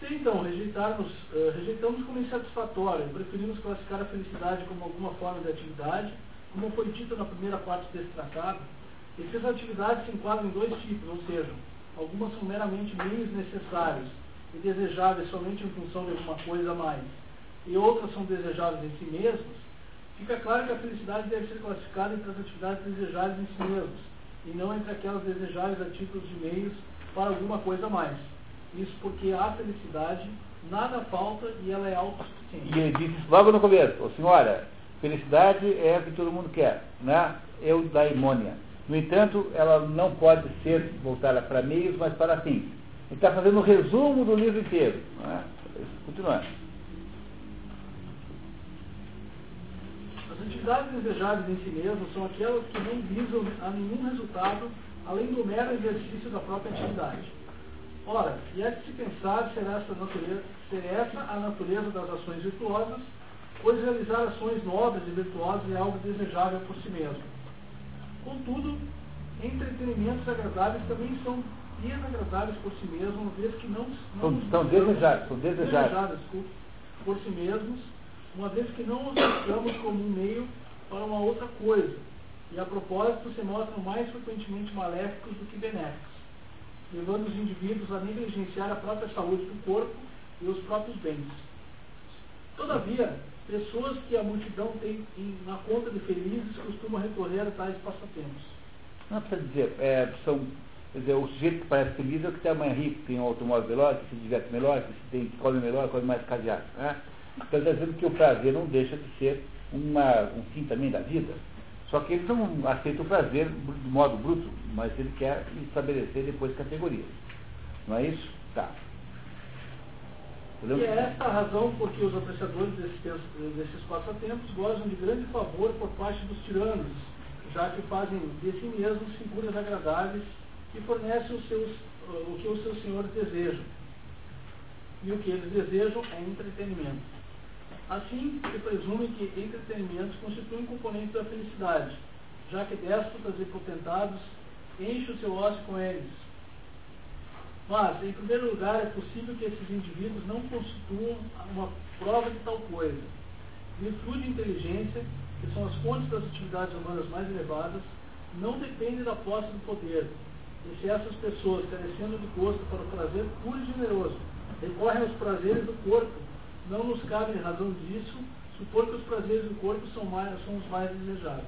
S2: Se então rejeitarmos, uh, rejeitamos como insatisfatório, preferimos classificar a felicidade como alguma forma de atividade, como foi dito na primeira parte desse tratado, essas atividades se enquadram em dois tipos, ou seja, algumas são meramente meios necessários e desejáveis somente em função de alguma coisa a mais, e outras são desejáveis em si mesmas, Fica claro que a felicidade deve ser classificada entre as atividades desejáveis em si mesmas, e não entre aquelas desejáveis a título de meios para alguma coisa a mais. Isso porque a felicidade nada falta e ela é autossuficiente.
S1: E ele disse logo no começo, oh, senhora, felicidade é o que todo mundo quer, né? Eu da imônia. No entanto, ela não pode ser voltada para meios, mas para fins. Ele está fazendo um resumo do livro inteiro. Né? Continuando.
S2: Atividades desejáveis em si mesmas são aquelas que não visam a nenhum resultado além do mero exercício da própria atividade. Ora, e é de se pensar ser essa, natureza, ser essa a natureza das ações virtuosas, pois realizar ações nobres e virtuosas é algo desejável por si mesmo. Contudo, entretenimentos agradáveis também são desagradáveis por si mesmos, uma vez que não,
S1: não são, são desejáveis, são desejáveis. desejáveis
S2: por si mesmos, uma vez que não os usamos como um meio para uma outra coisa, e a propósito se mostram mais frequentemente maléficos do que benéficos, levando os indivíduos a negligenciar a própria saúde do corpo e os próprios bens. Todavia, pessoas que a multidão tem na conta de felizes costumam recorrer a tais passatempos.
S1: Não precisa dizer, é, são, quer dizer, o sujeito que parece feliz é o que mãe rica, que tem um automóvel melhor, que se diverte melhor, que, se tem, come melhor, come mais cadeado. Né? Então está dizendo que o prazer não deixa de ser uma, um fim também da vida. Só que ele não aceita o prazer de modo bruto, mas ele quer estabelecer depois categorias. Não é isso? Tá.
S2: Podemos... E é esta a razão por que os apreciadores desses, desses passatempos gozam de grande favor por parte dos tiranos, já que fazem de si mesmos figuras agradáveis e fornecem os seus, o que os seus senhores desejam. E o que eles desejam é entretenimento. Assim, se presume que entretenimentos constituem um componente da felicidade, já que déspotas e potentados enchem o seu ócio com eles. Mas, em primeiro lugar, é possível que esses indivíduos não constituam uma prova de tal coisa. Virtude e inteligência, que são as fontes das atividades humanas mais elevadas, não dependem da posse do poder. E se essas pessoas, carecendo de gosto para o prazer puro e generoso, recorrem aos prazeres do corpo, não nos cabe, em razão disso, supor que os prazeres do corpo são, mais, são os mais desejáveis.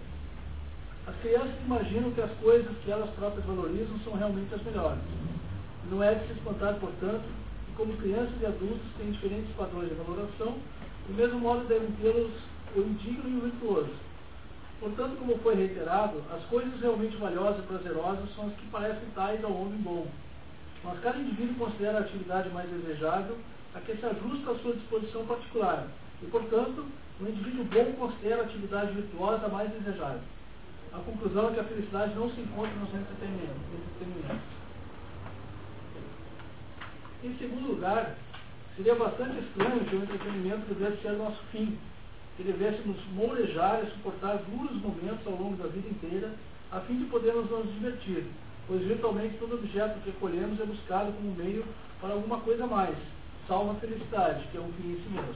S2: As crianças imaginam que as coisas que elas próprias valorizam são realmente as melhores. Não é de se espantar, portanto, que como crianças e adultos têm diferentes padrões de valoração, do mesmo modo devem tê-los o indigno e o virtuoso. Portanto, como foi reiterado, as coisas realmente valiosas e prazerosas são as que parecem tais ao homem bom. Mas cada indivíduo considera a atividade mais desejável a que se ajusta à sua disposição particular. E, portanto, o indivíduo bom considera a atividade virtuosa mais desejável. A conclusão é que a felicidade não se encontra nos entretenimentos. Em segundo lugar, seria bastante estranho que o entretenimento devesse ser nosso fim, que devêssemos molejar e suportar duros momentos ao longo da vida inteira, a fim de podermos nos divertir, pois virtualmente todo objeto que colhemos é buscado como meio para alguma coisa mais, salva a felicidade, que é um fim em si mesmo.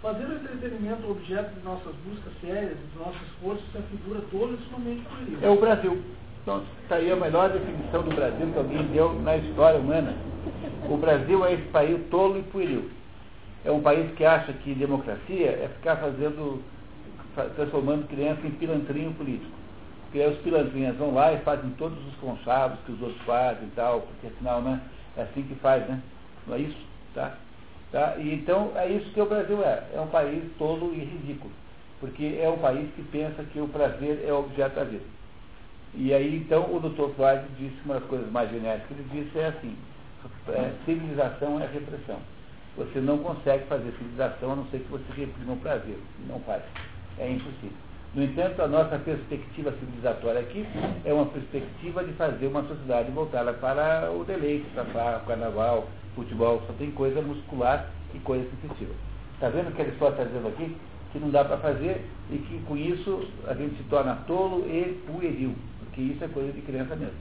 S2: Fazer o entretenimento objeto de nossas buscas sérias, dos nossos esforços, se afigura todo e sumamente pueril.
S1: É o Brasil. Então, está aí a melhor definição do Brasil que alguém deu na história humana. O Brasil é esse país tolo e pueril. É um país que acha que democracia é ficar fazendo, transformando criança em pilantrinho político. Porque aí os pilantrinhas vão lá e fazem todos os conchavos que os outros fazem e tal, porque afinal, né, é assim que faz, né? Não é isso? Tá? Tá? E, então, é isso que o Brasil é. É um país tolo e ridículo. Porque é um país que pensa que o prazer é o objeto da vida. E aí, então, o Dr. Freud disse uma das coisas mais geniais que ele disse é assim, é, civilização é repressão. Você não consegue fazer civilização a não ser que você reprima o prazer. Não faz. É impossível. No entanto, a nossa perspectiva civilizatória aqui é uma perspectiva de fazer uma sociedade voltada para o deleite, para o carnaval, futebol, só tem coisa muscular e coisa sensitiva. Está vendo o que ele só está dizendo aqui? Que não dá para fazer e que com isso a gente se torna tolo e pueril, porque isso é coisa de criança mesmo.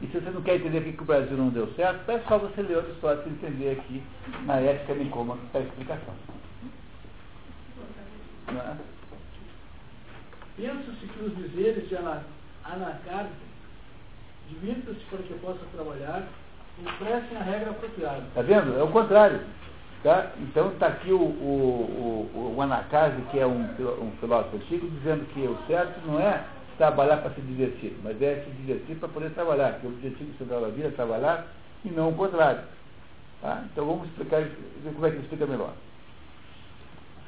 S1: E se você não quer entender que o Brasil não deu certo, é só você ler outra história para entender aqui na ética Nicoma está a explicação.
S2: É? Pensa-se que os dizeres de Anacarta divirta-se para que possa trabalhar expressem a regra apropriada.
S1: Está vendo? É o contrário. Tá? Então está aqui o, o, o, o que é um, um filósofo antigo, dizendo que o certo não é trabalhar para se divertir, mas é se divertir para poder trabalhar, que o objetivo central da vida é trabalhar e não o contrário. Tá? Então vamos explicar, ver como é que explica melhor.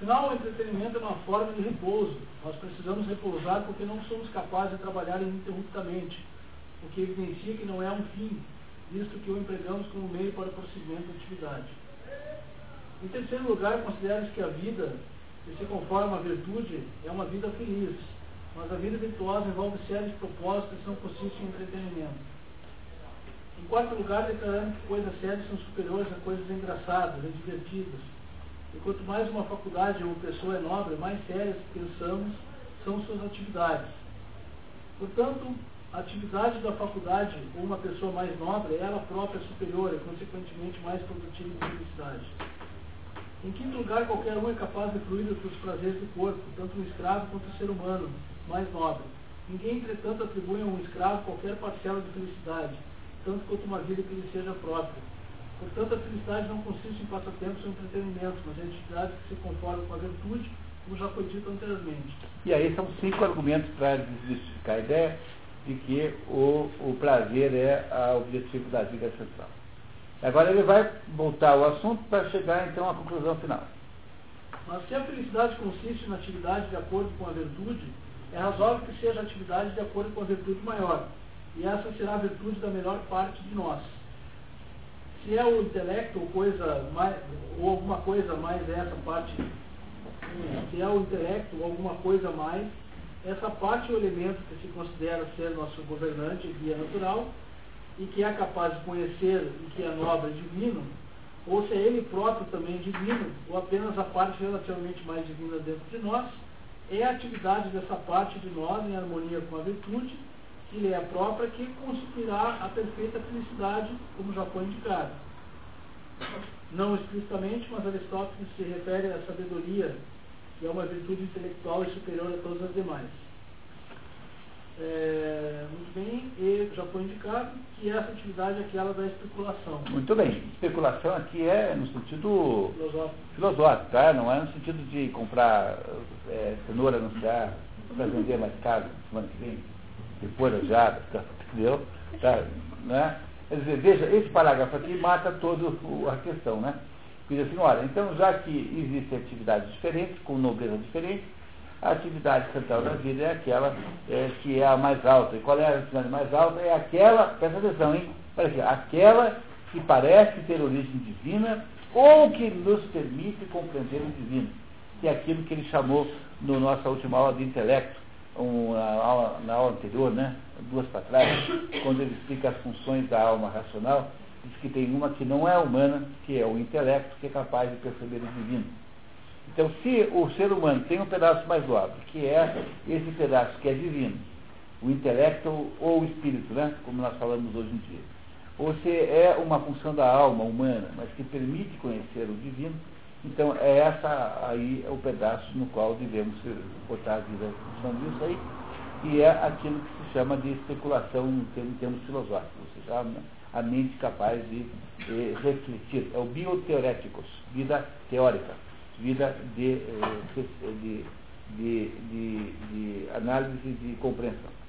S2: Afinal, o entretenimento é uma forma de repouso. Nós precisamos repousar porque não somos capazes de trabalhar ininterruptamente, o que evidencia que não é um fim, visto que o empregamos como meio para o prosseguimento da atividade. Em terceiro lugar, considera-se que a vida, que se conforma à virtude, é uma vida feliz, mas a vida virtuosa envolve séries de propósitos que não consistem em entretenimento. Em quarto lugar, declarando que coisas sérias são superiores a coisas engraçadas e divertidas. E quanto mais uma faculdade ou pessoa é nobre, mais sérias pensamos são suas atividades. Portanto, a atividade da faculdade ou uma pessoa mais nobre é ela própria superior e, consequentemente, mais produtiva de felicidade. Em quinto lugar, qualquer um é capaz de fluir dos prazeres do corpo, tanto o escravo quanto o ser humano mais nobre. Ninguém, entretanto, atribui a um escravo qualquer parcela de felicidade, tanto quanto uma vida que lhe seja própria. Portanto, a felicidade não consiste em passatempos ou entretenimentos, mas em atividades que se conformam com a virtude, como já foi dito anteriormente.
S1: E aí são cinco argumentos para desmistificar a ideia de que o, o prazer é o objetivo da vida central. Agora ele vai voltar ao assunto para chegar então à conclusão final.
S2: Mas se a felicidade consiste na atividade de acordo com a virtude, é razoável que seja a atividade de acordo com a virtude maior. E essa será a virtude da melhor parte de nós. Se é o intelecto ou coisa mais, ou alguma coisa mais essa parte, se é o intelecto ou alguma coisa mais, essa parte é o elemento que se considera ser nosso governante e guia natural, e que é capaz de conhecer e que é nobre divino, ou se é ele próprio também divino, ou apenas a parte relativamente mais divina dentro de nós, é a atividade dessa parte de nós em harmonia com a virtude, que lhe é própria, que constituirá a perfeita felicidade, como já foi indicado. Não explicitamente, mas Aristóteles se refere à sabedoria que é uma virtude intelectual e superior a todas as demais. É, muito bem, e já foi indicado que essa atividade é aquela da especulação.
S1: Muito bem, especulação aqui é no sentido filosófico, filosófico tá? não é no sentido de comprar é, cenoura no lugar para vender mais caro semana que vem, já, tá, entendeu? Tá, né? Quer dizer, veja, esse parágrafo aqui mata toda a questão, né? Diz assim, olha, então já que existem atividades diferentes, com nobreza diferente, a atividade central da vida é aquela é, que é a mais alta. E qual é a atividade mais alta? É aquela, presta atenção, hein? Aquela que parece ter origem divina ou que nos permite compreender o divino, que é aquilo que ele chamou no nossa última aula de intelecto, um, na, aula, na aula anterior, né? duas para trás, quando ele explica as funções da alma racional, diz que tem uma que não é humana, que é o intelecto, que é capaz de perceber o divino. Então, se o ser humano tem um pedaço mais nobre, que é esse pedaço que é divino, o intelecto ou o espírito, né? como nós falamos hoje em dia, ou se é uma função da alma humana, mas que permite conhecer o divino, então é essa aí é o pedaço no qual devemos botar a vida função disso aí, e é aquilo que se chama de especulação em termos filosóficos, ou seja, a mente capaz de, de refletir. É o bioteoréticos, vida teórica, vida de, eh, de, de, de análise de compreensão.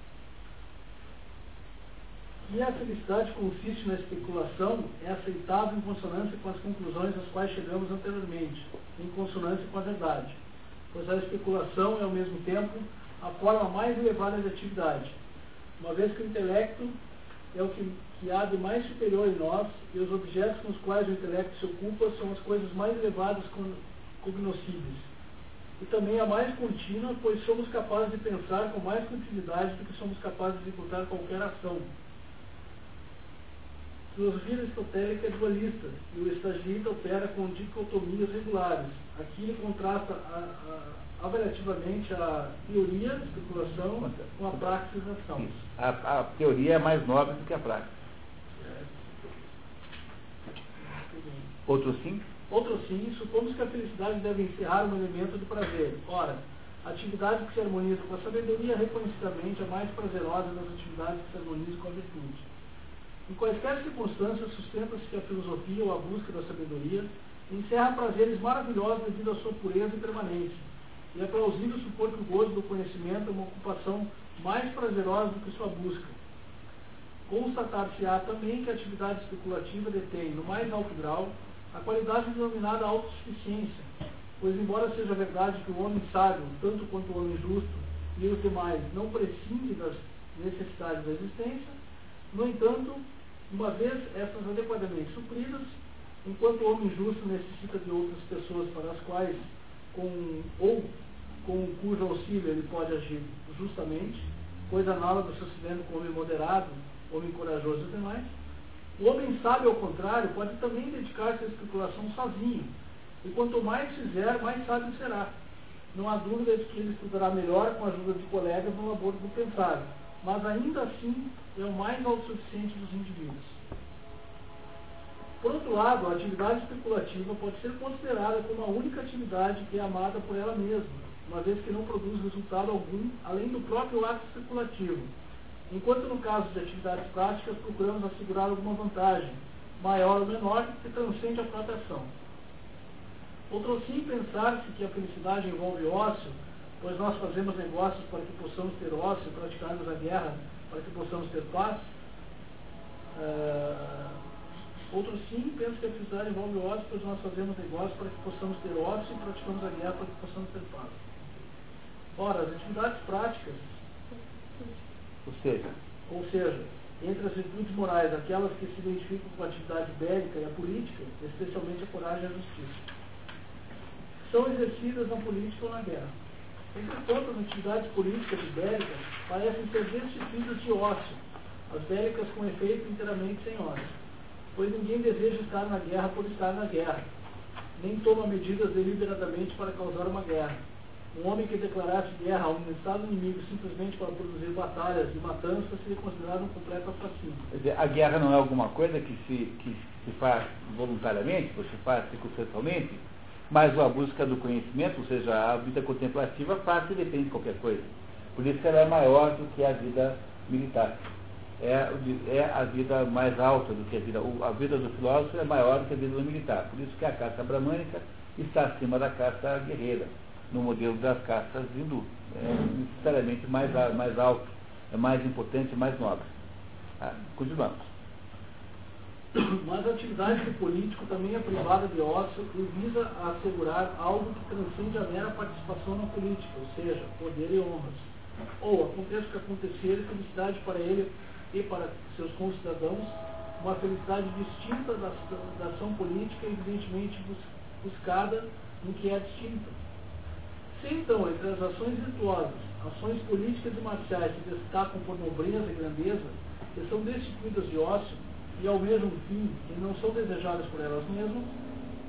S2: E a felicidade consiste na especulação, é aceitável em consonância com as conclusões às quais chegamos anteriormente, em consonância com a verdade. Pois a especulação é, ao mesmo tempo, a forma mais elevada de atividade, uma vez que o intelecto é o que, que há de mais superior em nós, e os objetos com os quais o intelecto se ocupa são as coisas mais elevadas cognoscíveis. E também a mais contínua, pois somos capazes de pensar com mais continuidade do que somos capazes de executar qualquer ação. A filosofia aristotélica é dualista, e o estagista opera com dicotomias regulares. Aqui ele contrasta a, a avaliativamente a teoria, a especulação, com a praxisação.
S1: A, a teoria é mais nobre do que a prática. Outro sim?
S2: Outro sim, supomos que a felicidade deve encerrar um elemento do prazer. Ora, a atividade que se harmoniza com a sabedoria reconhecidamente é mais prazerosa das atividades que se harmonizam com a virtude. Em quaisquer circunstâncias, sustenta-se que a filosofia ou a busca da sabedoria encerra prazeres maravilhosos devido à sua pureza e permanência e é plausível supor que o gozo do conhecimento é uma ocupação mais prazerosa do que sua busca. Constatar-se-á também que a atividade especulativa detém, no mais alto grau, a qualidade denominada autossuficiência, pois, embora seja verdade que o homem sábio, tanto quanto o homem justo e os demais, não prescinde das necessidades da existência, no entanto, uma vez essas adequadamente supridas, enquanto o homem justo necessita de outras pessoas para as quais, com, ou com cujo auxílio ele pode agir justamente, coisa análoga sucedendo com o homem moderado, homem corajoso e demais. O homem sábio, ao contrário, pode também dedicar-se à especulação sozinho. E quanto mais fizer, mais sábio será. Não há dúvida de que ele estudará melhor com a ajuda de colegas no labor do pensar. Mas ainda assim é o mais autossuficiente dos indivíduos. Por outro lado, a atividade especulativa pode ser considerada como a única atividade que é amada por ela mesma uma vez que não produz resultado algum além do próprio ato especulativo. Enquanto no caso de atividades práticas procuramos assegurar alguma vantagem, maior ou menor, que transcende a própria. Outro sim pensar-se que a felicidade envolve ócio, pois nós fazemos negócios para que possamos ter ócio, praticarmos a guerra para que possamos ter paz, uh, Outros sim pensam que a felicidade envolve ócio, pois nós fazemos negócios para que possamos ter ócio e praticamos a guerra para que possamos ter paz. Ora, as atividades práticas,
S1: ou seja,
S2: ou seja, entre as virtudes morais, aquelas que se identificam com a atividade bélica e a política, especialmente a coragem e a justiça, são exercidas na política ou na guerra. Entretanto, as atividades políticas bélicas parecem ser destituídas de ócio, as bélicas com efeito inteiramente sem ócio, pois ninguém deseja estar na guerra por estar na guerra, nem toma medidas deliberadamente para causar uma guerra um homem que declarasse guerra a um estado inimigo simplesmente para produzir batalhas e matanças seria considerado um completo assassino.
S1: A guerra não é alguma coisa que se, que se faz voluntariamente, ou se faz circunstancialmente, mas a busca do conhecimento, ou seja, a vida contemplativa, parte e depende de qualquer coisa. Por isso ela é maior do que a vida militar. É, é a vida mais alta do que a vida. A vida do filósofo é maior do que a vida do militar. Por isso que a caça bramânica está acima da caça guerreira no modelo das castas hindu. É necessariamente mais, mais alto, é mais importante, mais nobre. Ah, continuamos. [coughs]
S2: Mas a atividade do político também é privada de ócio e visa assegurar algo que transcende a mera participação na política, ou seja, poder e honras. Ou, aconteça o que acontecer, felicidade para ele e para seus concidadãos, uma felicidade distinta da, da ação política, evidentemente buscada no que é distinta se então, entre as ações virtuosas, ações políticas e marciais se destacam por nobreza e grandeza, que são destituídas de ócio e ao mesmo fim e não são desejadas por elas mesmas,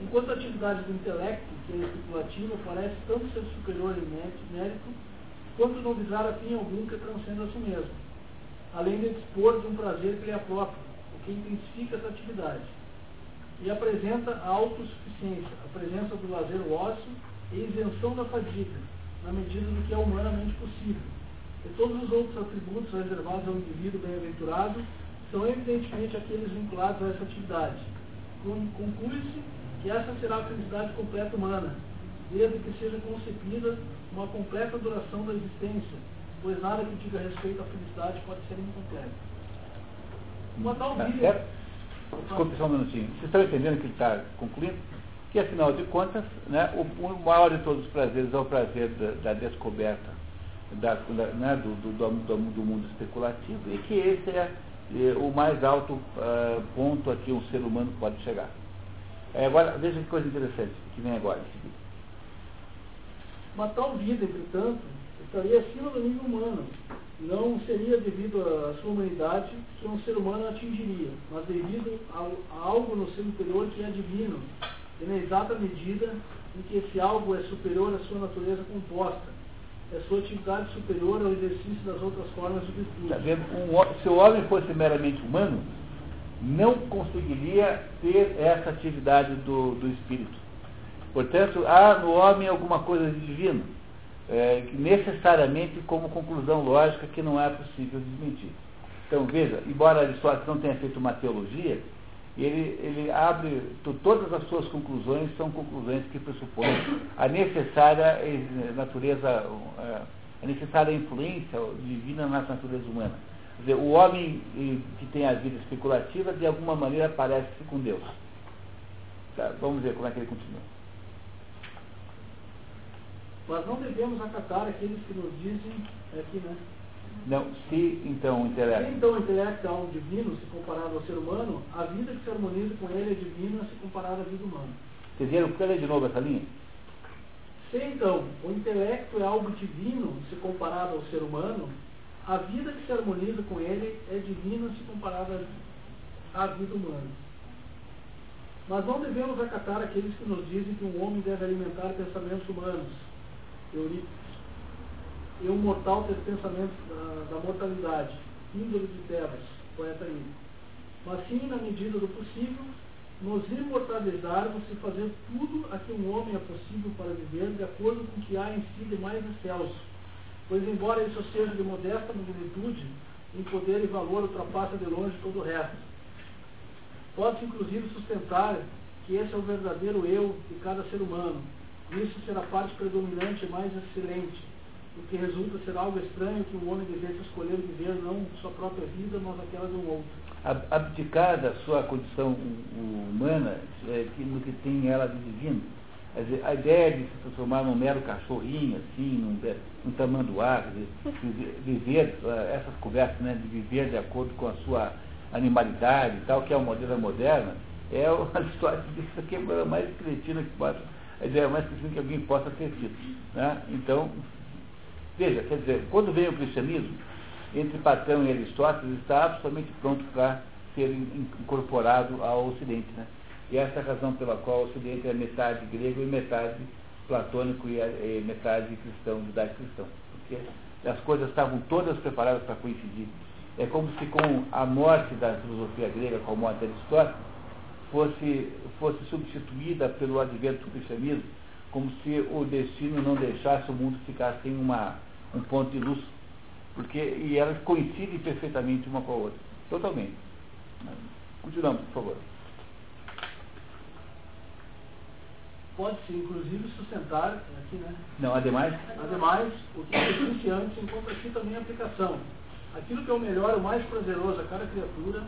S2: enquanto a atividade do intelecto, que é especulativa, parece tanto ser superior em mérito, quanto não visar a fim algum que transcenda a si mesmo, além de dispor de um prazer que lhe é próprio, o que intensifica essa atividade. E apresenta a autossuficiência, a presença do lazer ócio e isenção da fadiga, na medida do que é humanamente possível. E todos os outros atributos reservados ao indivíduo bem-aventurado são evidentemente aqueles vinculados a essa atividade. Conclui-se que essa será a felicidade completa humana, desde que seja concebida uma completa duração da existência, pois nada que diga respeito à felicidade pode ser incompleto. Uma tal vida.
S1: Desculpe só um minutinho. Vocês estão entendendo que ele está concluindo? que afinal de contas, né, o, o, maior de todos os prazeres é o prazer da, da descoberta da, né, do, do, do, do, mundo especulativo e que esse é o mais alto uh, ponto a que um ser humano pode chegar. É, agora, veja que coisa interessante que vem agora em seguida.
S2: Uma tal vida, entretanto, estaria acima do nível humano. Não seria devido à sua humanidade que um ser humano atingiria, mas devido a, a algo no seu interior que é divino, e na exata medida em que esse algo é superior à sua natureza composta, é sua atividade superior ao exercício das outras formas de virtude. Tá
S1: se o homem fosse meramente humano, não conseguiria ter essa atividade do, do espírito. Portanto, há no homem alguma coisa de divino, é, necessariamente como conclusão lógica que não é possível desmentir. Então, veja, embora Aristóteles não tenha feito uma teologia, e ele, ele abre, todas as suas conclusões são conclusões que pressupõem a necessária natureza, eh, a necessária influência divina na natureza humana. Quer dizer, o homem que tem a vida especulativa, de alguma maneira, parece-se com Deus. Tá, vamos ver como é que ele continua.
S2: Mas não devemos acatar aqueles que nos dizem, aqui, né?
S1: Não, se então o intelecto.
S2: Se então o intelecto é algo divino, se comparado ao ser humano, a vida que se harmoniza com ele é divina se comparada à vida humana.
S1: Entenderam? Quer ler de novo essa linha?
S2: Se então o intelecto é algo divino se comparado ao ser humano, a vida que se harmoniza com ele é divina se comparada à vida humana. Mas não devemos acatar aqueles que nos dizem que um homem deve alimentar pensamentos humanos. Eurípides e um mortal ter pensamentos da, da mortalidade, índole de Tebas, poeta aí. Mas sim, na medida do possível, nos imortalizarmos e fazer tudo a que um homem é possível para viver de acordo com o que há em si de mais excelso. Pois, embora isso seja de modesta magnitude, em poder e valor ultrapassa de longe todo o resto. Pode-se, inclusive, sustentar que esse é o verdadeiro eu de cada ser humano. Isso será a parte predominante e mais excelente o que resulta ser algo estranho que o homem devesse escolher viver não sua própria vida, mas aquela um outro.
S1: Abdicar da sua condição humana é, no que tem ela de divino. Dizer, a ideia de se transformar num mero cachorrinho, assim, num, num tamanduá, de, viver, eh, essas conversas, né, de viver de acordo com a sua animalidade e tal, que é o modelo moderna, é uma [laughs] história disso aqui é mais cretina que pode, a ideia mais cretina que alguém possa ter tido. Né? Então, veja, quer dizer, quando vem o cristianismo, entre Platão e Aristóteles, está absolutamente pronto para ser incorporado ao Ocidente. Né? E essa é a razão pela qual o Ocidente é metade grego e metade platônico e, metade cristão, judaico-cristão. Porque as coisas estavam todas preparadas para coincidir. É como se com a morte da filosofia grega, com a morte de Aristóteles, fosse, fosse substituída pelo advento do cristianismo, como se o destino não deixasse o mundo ficar sem uma, um ponto de luz. Porque, e elas coincidem perfeitamente uma com a outra. Totalmente. Continuamos, por favor.
S2: pode-se inclusive sustentar aqui, né?
S1: Não, ademais?
S2: Ademais, o que é iniciante encontra aqui também aplicação. Aquilo que é o melhor, o mais prazeroso a cada criatura,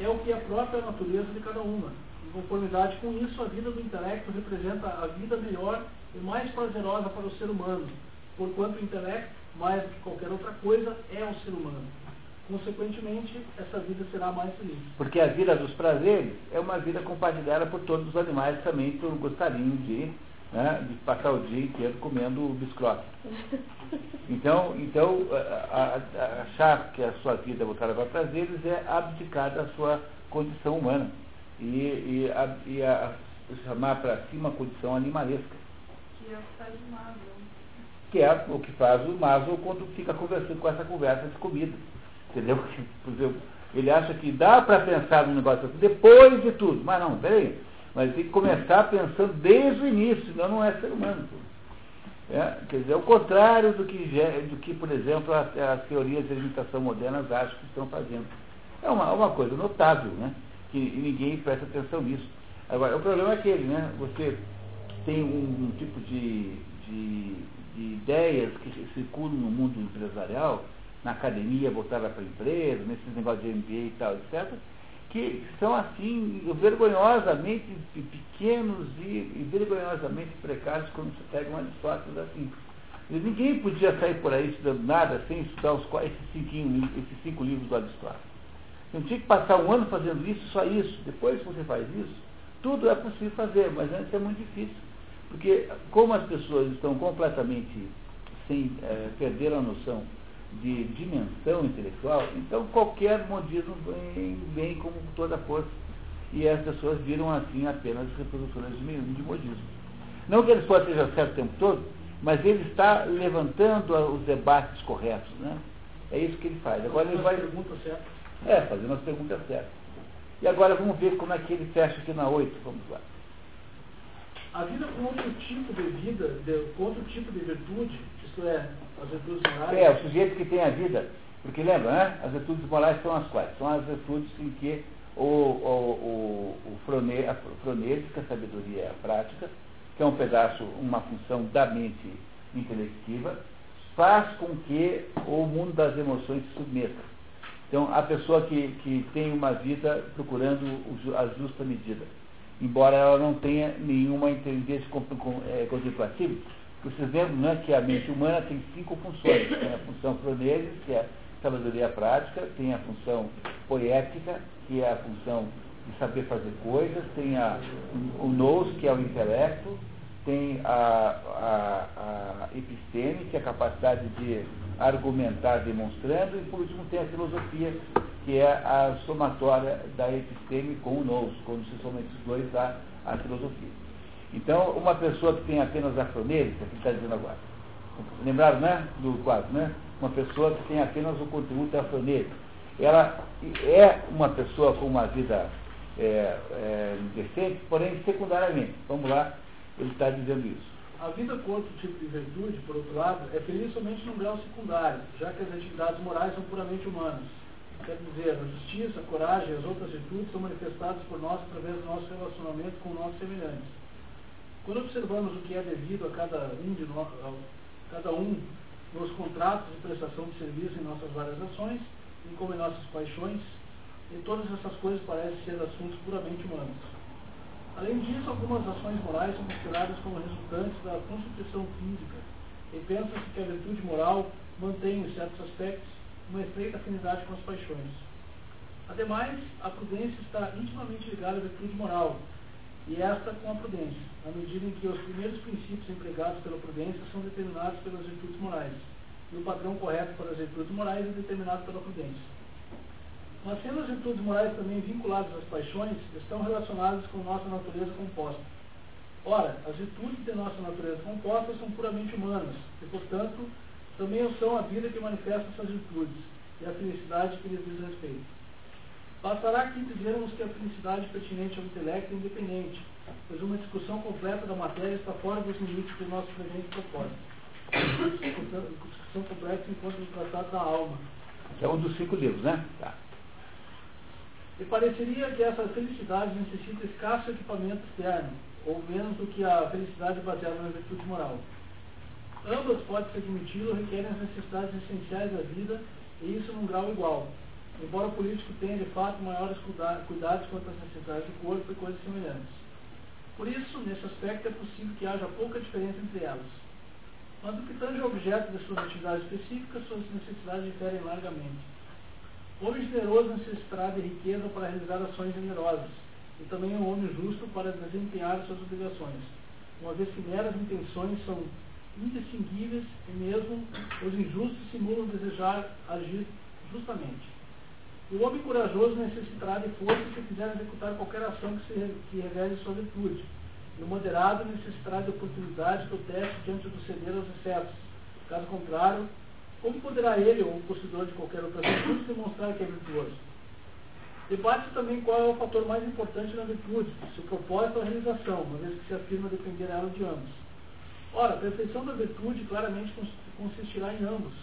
S2: é o que é a própria natureza de cada uma. Em conformidade com isso, a vida do intelecto representa a vida melhor e mais prazerosa para o ser humano, porquanto o intelecto, mais do que qualquer outra coisa, é o ser humano. Consequentemente, essa vida será mais feliz.
S1: Porque a vida dos prazeres é uma vida compartilhada por todos os animais que também gostariam de, né, de passar o dia inteiro comendo biscoito. [laughs] Então, então a, a, achar que a sua vida é voltada para prazeres é abdicar da sua condição humana e, e, a, e a, chamar para si uma condição animalesca.
S3: Que é o que o Maslow.
S1: Que é o que faz o Maslow quando fica conversando com essa conversa de comida. Entendeu? [laughs] Por exemplo, ele acha que dá para pensar no negócio depois de tudo. Mas não, peraí. Mas tem que começar pensando desde o início, senão não é ser humano. É, quer dizer, é o contrário do que, do que por exemplo, as, as teorias de limitação modernas acham que estão fazendo. É uma, uma coisa notável, né? Que ninguém presta atenção nisso. Agora, o problema é aquele, né? Você tem um, um tipo de, de, de ideias que circulam no mundo empresarial na academia voltada para a empresa, nesses negócios de MBA e tal, etc., que são assim, vergonhosamente pequenos e, e vergonhosamente precários quando se pega uma Aristóteles assim. E ninguém podia sair por aí estudando nada sem estudar os, esses, cinco, esses cinco livros do Aristóteles. Não tinha que passar um ano fazendo isso, só isso. Depois que você faz isso, tudo é possível fazer, mas antes é muito difícil. Porque como as pessoas estão completamente sem é, perder a noção de dimensão intelectual, então qualquer modismo vem, vem com toda a força. E as pessoas viram assim apenas reproduções de, modismo. Não que eles possam seja certo o tempo todo, mas ele está levantando os debates corretos. Né? É isso que ele faz. Agora ele vai.
S2: Pergunta certa.
S1: É, fazendo as perguntas certas. E agora vamos ver como é que ele fecha aqui na 8. Vamos lá.
S2: A vida com outro tipo de vida, de, com outro tipo de virtude, isto é, as virtudes morais.
S1: É, o sujeito que tem a vida. Porque lembra, né? As virtudes morais são as quais? São as virtudes em que o, o, o, o frone, a fronêsica, a sabedoria é prática, que é um pedaço, uma função da mente intelectiva, faz com que o mundo das emoções se submeta. Então, a pessoa que, que tem uma vida procurando a justa medida, embora ela não tenha nenhuma inteligência é, contemplativa, vocês lembram né, que a mente humana tem cinco funções. Tem a função fronêsis, que é a sabedoria prática, tem a função poética, que é a função de saber fazer coisas, tem a, o nous, que é o intelecto, tem a, a, a episteme, que é a capacidade de argumentar demonstrando, e por último tem a filosofia, que é a somatória da episteme com o nous. Quando se soma esses dois, dá a filosofia. Então, uma pessoa que tem apenas afronêmica, que está dizendo agora. Lembraram, né? Do quadro, né? Uma pessoa que tem apenas o conteúdo afronêmico. Ela é uma pessoa com uma vida é, é, decente, porém secundariamente. Vamos lá, ele está dizendo isso.
S2: A vida com outro tipo de virtude, por outro lado, é feliz somente num grau secundário, já que as atividades morais são puramente humanas. Quer dizer, a justiça, a coragem e as outras virtudes são manifestadas por nós através do nosso relacionamento com nossos semelhantes. Quando observamos o que é devido a cada um de nós, cada um nos contratos de prestação de serviço em nossas várias ações, em como em nossas paixões, e todas essas coisas parecem ser assuntos puramente humanos. Além disso, algumas ações morais são consideradas como resultantes da constituição física, e pensa-se que a virtude moral mantém, em certos aspectos, uma estreita afinidade com as paixões. Ademais, a prudência está intimamente ligada à virtude moral, e esta com a prudência, na medida em que os primeiros princípios empregados pela prudência são determinados pelas virtudes morais, e o padrão correto para as virtudes morais é determinado pela prudência. Mas sendo as virtudes morais também vinculadas às paixões, estão relacionadas com nossa natureza composta. Ora, as virtudes de nossa natureza composta são puramente humanas, e, portanto, também são a vida que manifesta essas virtudes, e a felicidade que lhes diz respeito. Bastará aqui dizermos que a felicidade pertinente ao intelecto é independente, pois uma discussão completa da matéria está fora dos limites do nosso presente propósito. Discussão completa se encontra no Tratado da Alma.
S1: É um dos cinco livros, né? Tá.
S2: E pareceria que essa felicidade necessita escasso equipamento externo, ou menos do que a felicidade baseada na virtude moral. Ambas, pode-se admiti-lo, requerem as necessidades essenciais da vida, e isso num grau igual, embora o político tenha de fato maiores cuidados quanto às necessidades do corpo e coisas semelhantes. Por isso, nesse aspecto, é possível que haja pouca diferença entre elas. Mas no que tange ao objeto de suas atividades específicas, suas necessidades diferem largamente. O homem generoso necessitará de riqueza para realizar ações generosas, e também um homem justo para desempenhar suas obrigações, uma vez que meras intenções são indistinguíveis e mesmo os injustos simulam desejar agir justamente. O homem corajoso necessitará de força se quiser executar qualquer ação que, se, que revele sua virtude. E o moderado necessitará de oportunidade do teste diante do ceder aos excessos. Caso contrário, como poderá ele, ou o possuidor de qualquer outra virtude, demonstrar que é virtuoso? Debate também qual é o fator mais importante na virtude, se o propósito ou a realização, uma vez que se afirma depender de ambos. Ora, a perfeição da virtude claramente consistirá em ambos,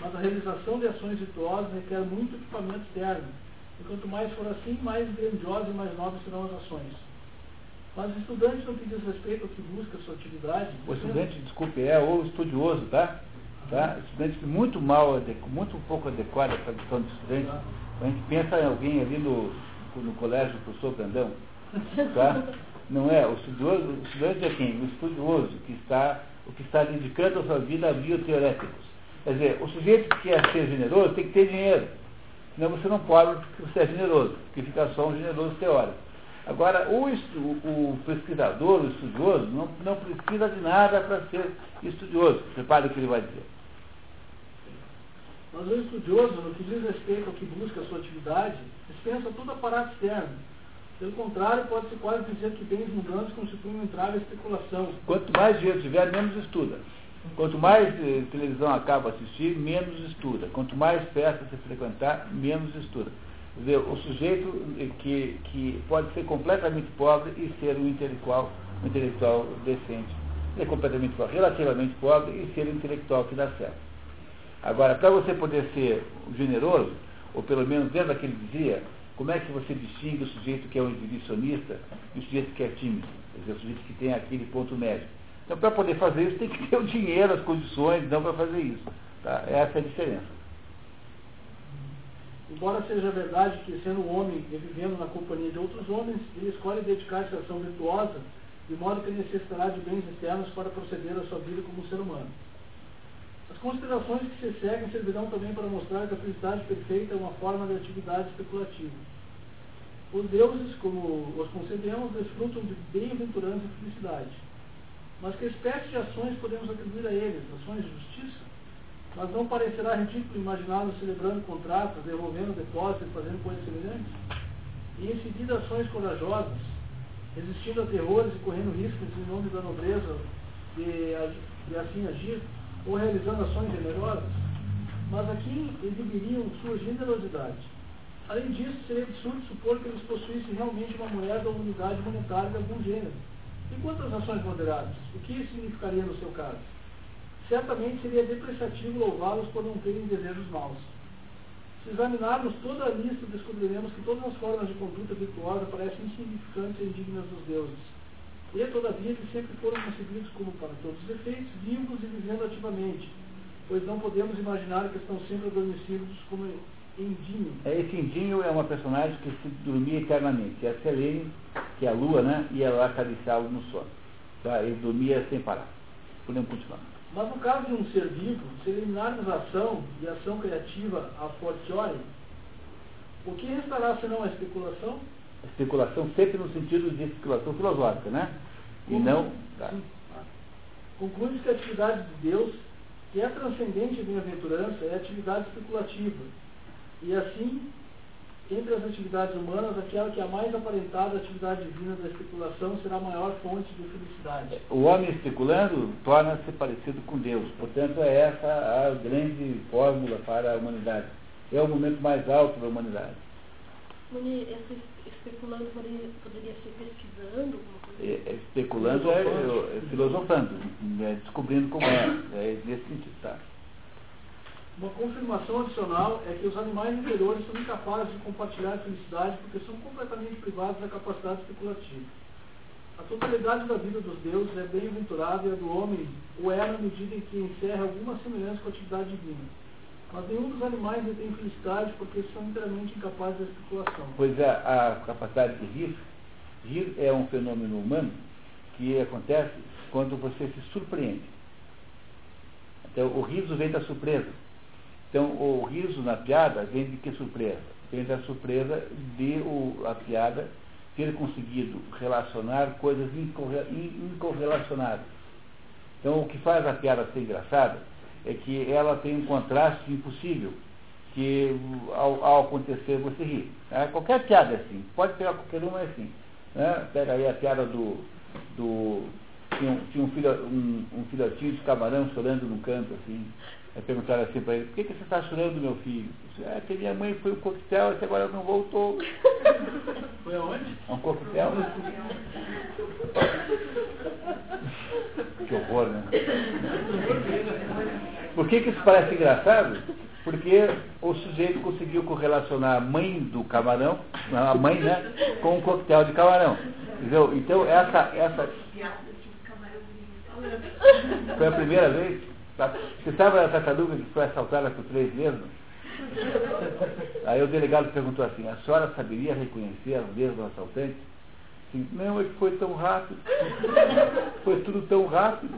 S2: mas a realização de ações virtuosas requer muito equipamento externo. E quanto mais for assim, mais grandiosas e mais nobres serão as ações. Mas o estudante, no que diz respeito ao que busca sua atividade.
S1: O estudante, desculpe, é o estudioso, tá? Tá? Estudante muito mal, muito pouco adequado à tradução de estudante. A gente pensa em alguém ali no, no colégio, o professor Brandão. Tá? Não é, o estudioso, o estudante é quem? O estudioso, que está, o que está dedicando a sua vida a bioteoréticos. Quer dizer, o sujeito que quer ser generoso tem que ter dinheiro. Senão você não pode porque você é generoso, porque fica só um generoso teórico. Agora, o, o, pesquisador, o estudioso, não, não precisa de nada para ser estudioso. Repare o que ele vai dizer.
S2: Mas o estudioso, no que diz respeito ao que busca a sua atividade, dispensa todo aparato externo. Pelo contrário, pode-se quase dizer que bens mundanos constituem um entrave à especulação.
S1: Quanto mais dinheiro tiver, menos estuda. Quanto mais eh, televisão acaba assistir, menos estuda. Quanto mais festas você frequentar, menos estuda. O sujeito que, que pode ser completamente pobre e ser um intelectual, um intelectual decente. Ser completamente pobre, relativamente pobre e ser um intelectual que dá certo. Agora, para você poder ser generoso, ou pelo menos dentro daquele dizia, como é que você distingue o sujeito que é um exibicionista e o sujeito que é tímido? Quer dizer, o sujeito que tem aquele ponto médio. Então, para poder fazer isso, tem que ter o dinheiro, as condições, não para fazer isso. Tá? Essa é a diferença.
S2: Embora seja verdade que, sendo um homem e vivendo na companhia de outros homens, ele escolhe dedicar-se à ação virtuosa, de modo que necessitará de bens externos para proceder à sua vida como ser humano. As considerações que se seguem servirão também para mostrar que a felicidade perfeita é uma forma de atividade especulativa. Os deuses, como os concebemos, desfrutam de bem-aventurança e felicidade. Mas que espécie de ações podemos atribuir a eles? Ações de justiça? Mas não parecerá ridículo imaginá-los celebrando contratos, devolvendo depósitos fazendo coisas semelhantes? E em seguida ações corajosas, resistindo a terrores e correndo riscos em nome da nobreza de, de assim agir, ou realizando ações generosas? Mas aqui exibiriam sua generosidade. Além disso, seria absurdo supor que eles possuíssem realmente uma moeda ou unidade monetária de algum gênero e quanto às ações moderadas? O que isso significaria no seu caso? Certamente seria depreciativo louvá-los por não terem desejos maus. Se examinarmos toda a lista, descobriremos que todas as formas de conduta virtuosa parecem insignificantes e indignas dos deuses. E, todavia, que sempre foram concebidos como, para todos os efeitos, vivos e vivendo ativamente, pois não podemos imaginar que estão sempre adormecidos como Indinho.
S1: É, esse Indinho é uma personagem que se dormia eternamente. É a Selene, que é a lua, né? E ela acariciá-lo no sono. Tá? Ele dormia sem parar. Podemos continuar.
S2: Mas no caso de um ser vivo, se eliminarmos a ação e a ação criativa a fortiori, o que restará senão a especulação?
S1: A especulação sempre no sentido de especulação filosófica, né? E não. Tá.
S2: Conclui que a atividade de Deus, que é transcendente e bem-aventurança, é atividade especulativa. E assim, entre as atividades humanas, aquela que é a mais aparentada atividade divina da especulação será a maior fonte de felicidade.
S1: O homem especulando torna-se parecido com Deus. Portanto, é essa a grande fórmula para a humanidade. É o momento mais alto da humanidade.
S4: Muni, especulando poderia, poderia ser pesquisando?
S1: É, é, especulando é, é, filosofando, é, descobrindo como é. É nesse sentido, tá?
S2: Uma confirmação adicional é que os animais inferiores são incapazes de compartilhar a felicidade porque são completamente privados da capacidade especulativa. A totalidade da vida dos deuses é bem-aventurada e a do homem o é na medida em que encerra alguma semelhança com a atividade divina. Mas nenhum dos animais detém felicidade porque são inteiramente incapazes da especulação.
S1: Pois é, a capacidade de rir, rir é um fenômeno humano que acontece quando você se surpreende. Então, o riso vem da surpresa. Então, o riso na piada vem de que surpresa? Vem da surpresa de o, a piada ter conseguido relacionar coisas incorrelacionadas. Então, o que faz a piada ser engraçada é que ela tem um contraste impossível, que ao, ao acontecer você ri. Né? Qualquer piada é assim, pode pegar qualquer uma é assim. Né? Pega aí a piada do. do tinha, um, tinha um, filho, um, um filhotinho de camarão chorando num canto, assim. Aí perguntaram assim para ele, por que, que você está chorando, meu filho? Disse, é que minha mãe foi um coquetel e agora não voltou. [laughs]
S2: Foi aonde?
S1: Um coquetel. que horror, né? Por que, que isso parece engraçado? Porque o sujeito conseguiu correlacionar a mãe do camarão, a mãe, né, com um coquetel de camarão. Entendeu? Então essa, essa. Foi a primeira vez? Você sabe a tartaruga que foi assaltada por três vezes? Aí o delegado perguntou assim, a senhora saberia reconhecer vezes do assaltante? Assim, não, é que foi tão rápido. Foi tudo tão rápido.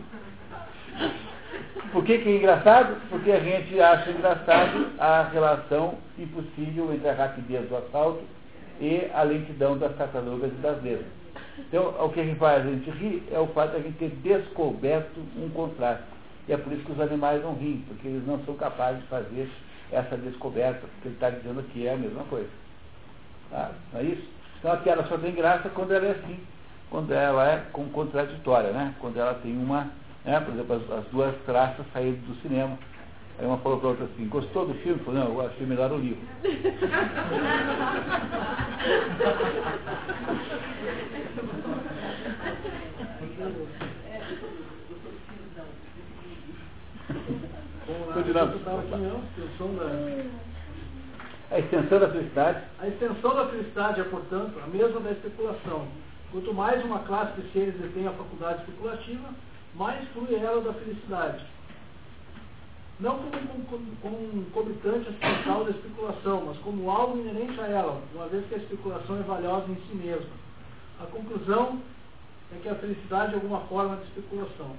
S1: Por que, que é engraçado? Porque a gente acha engraçado a relação impossível entre a rapidez do assalto e a lentidão das tartarugas e das vezes. Então, o que a gente faz a gente rir é o fato de a gente ter descoberto um contraste. E é por isso que os animais não riem, porque eles não são capazes de fazer essa descoberta, porque ele está dizendo que é a mesma coisa. Tá? Não é isso? Então a piada só tem graça quando ela é assim, quando ela é contraditória, né? Quando ela tem uma, né? por exemplo, as, as duas traças saíram do cinema. Aí uma falou para outra assim, gostou do filme? Falou, não, eu achei melhor o livro. [laughs] Continuamos. A extensão da felicidade.
S2: A extensão da felicidade é, portanto, a mesma da especulação. Quanto mais uma classe de seres detém a faculdade especulativa, mais flui ela da felicidade. Não como, como um comitante acidental da especulação, mas como algo inerente a ela, uma vez que a especulação é valiosa em si mesma. A conclusão é que a felicidade é alguma forma de especulação.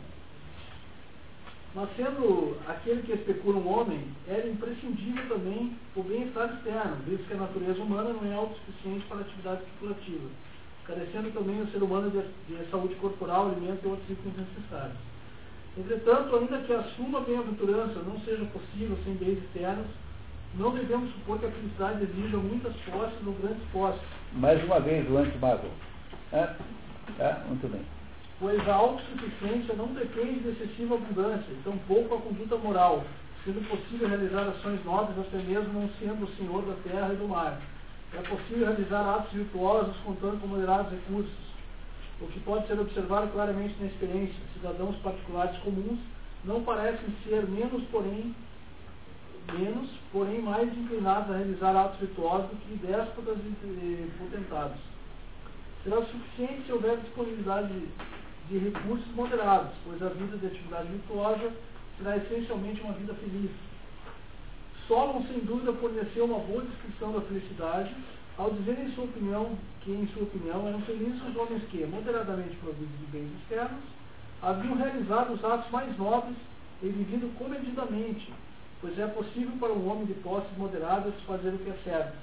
S2: Mas sendo aquele que especula um homem, era imprescindível também o bem-estar externo, visto que a natureza humana não é autossuficiente para a atividade especulativa, carecendo também o ser humano de, de saúde corporal, alimento e outros itens necessários. Entretanto, ainda que a suma bem-aventurança não seja possível sem bens externos, não devemos supor que a felicidade exija muitas posses ou grandes posses.
S1: Mais uma vez, o antimago. É? É? Muito bem
S2: pois a autossuficiência não depende de excessiva abundância, e tampouco a conduta moral, sendo possível realizar ações nobres até mesmo não sendo o senhor da terra e do mar. É possível realizar atos virtuosos contando com moderados recursos, o que pode ser observado claramente na experiência. Cidadãos particulares comuns não parecem ser menos, porém, menos, porém mais inclinados a realizar atos virtuosos do que déspotas e potentados. Será suficiente se houver disponibilidade de recursos moderados, pois a vida de atividade virtuosa será essencialmente uma vida feliz. Solon, sem dúvida, forneceu uma boa descrição da felicidade ao dizer em sua opinião que, em sua opinião, eram felizes os homens que, moderadamente providos de bens externos, haviam realizado os atos mais nobres e vivido comedidamente, pois é possível para um homem de posses moderadas fazer o que é certo.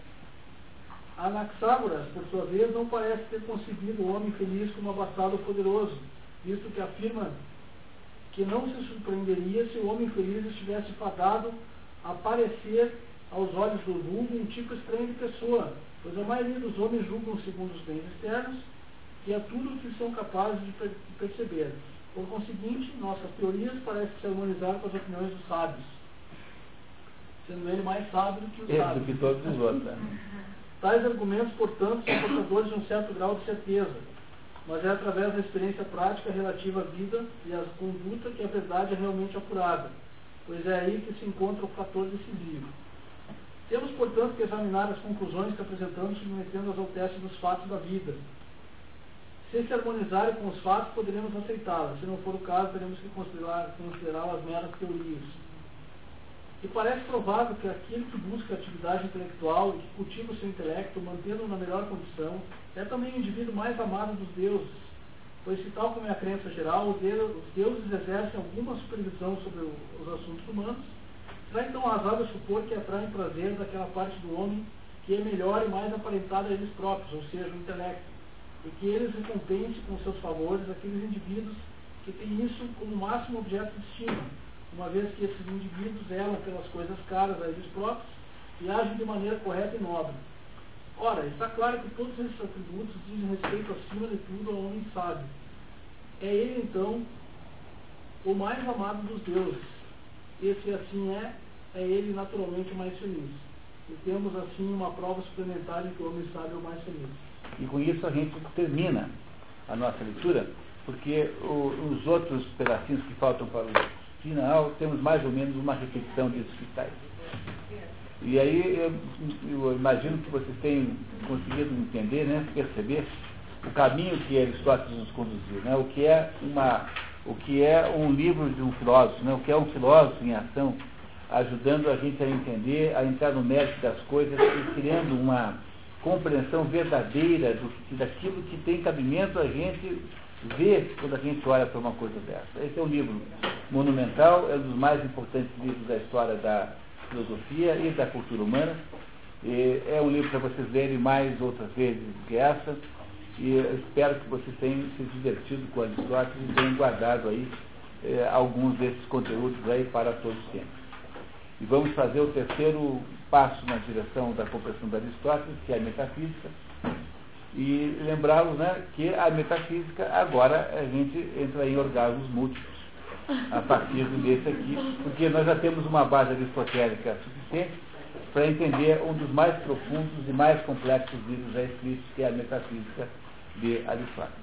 S2: Anaxágoras, por sua vez, não parece ter concebido o homem feliz como abastado poderoso, visto que afirma que não se surpreenderia se o homem feliz estivesse fadado a parecer aos olhos do vulgo um tipo estranho de pessoa, pois a maioria dos homens julgam segundo os bens externos e é tudo o que são capazes de perceber. Por conseguinte, nossas teorias parecem se harmonizar com as opiniões dos sábios, sendo ele mais sábio que os
S1: Esse
S2: sábios.
S1: do que todos os outros. [laughs]
S2: Tais argumentos, portanto, são portadores de um certo grau de certeza, mas é através da experiência prática relativa à vida e à conduta que a verdade é realmente apurada, pois é aí que se encontra o fator decisivo. Temos, portanto, que examinar as conclusões que apresentamos submetendo-as ao teste dos fatos da vida. Se se harmonizarem com os fatos, poderemos aceitá-las. Se não for o caso, teremos que considerá-las meras teorias. E parece provável que aquele que busca atividade intelectual e que cultiva o seu intelecto, mantendo-o na melhor condição, é também o indivíduo mais amado dos deuses, pois se tal como é a crença geral, os deuses exercem alguma supervisão sobre os assuntos humanos, será então razoável supor que atraem prazer daquela parte do homem que é melhor e mais aparentada a eles próprios, ou seja, o intelecto, e que eles recompensem com seus favores aqueles indivíduos que têm isso como máximo objeto de estima, uma vez que esses indivíduos eram pelas coisas caras a eles próprios e agem de maneira correta e nobre. Ora, está claro que todos esses atributos dizem respeito, acima de tudo, ao homem sábio. É ele, então, o mais amado dos deuses. E se assim é, é ele naturalmente o mais feliz. E temos, assim, uma prova suplementar de que o homem sábio é o mais feliz.
S1: E com isso a gente termina a nossa leitura, porque o, os outros pedacinhos que faltam para o final, temos mais ou menos uma repetição desses aí. E aí eu, eu, imagino que vocês tenham conseguido entender, né, perceber o caminho que Aristóteles nos conduziu, né, o que é uma, o que é um livro de um filósofo, né, o que é um filósofo em ação, ajudando a gente a entender, a entrar no mérito das coisas e criando uma compreensão verdadeira do, daquilo que tem cabimento a gente ver quando a gente olha para uma coisa dessa. Esse é um livro monumental, é um dos mais importantes livros da história da filosofia e da cultura humana. E é um livro para vocês lerem mais outras vezes que essa. E espero que vocês tenham se divertido com Aristóteles e tenham guardado aí eh, alguns desses conteúdos aí para todos sempre. E vamos fazer o terceiro passo na direção da compreensão de Aristóteles, que é a metafísica. E lembrá-los né, que a metafísica, agora a gente entra em orgasmos múltiplos a partir desse aqui, porque nós já temos uma base aristotélica suficiente para entender um dos mais profundos e mais complexos livros já escritos, que é a metafísica de Aristóteles.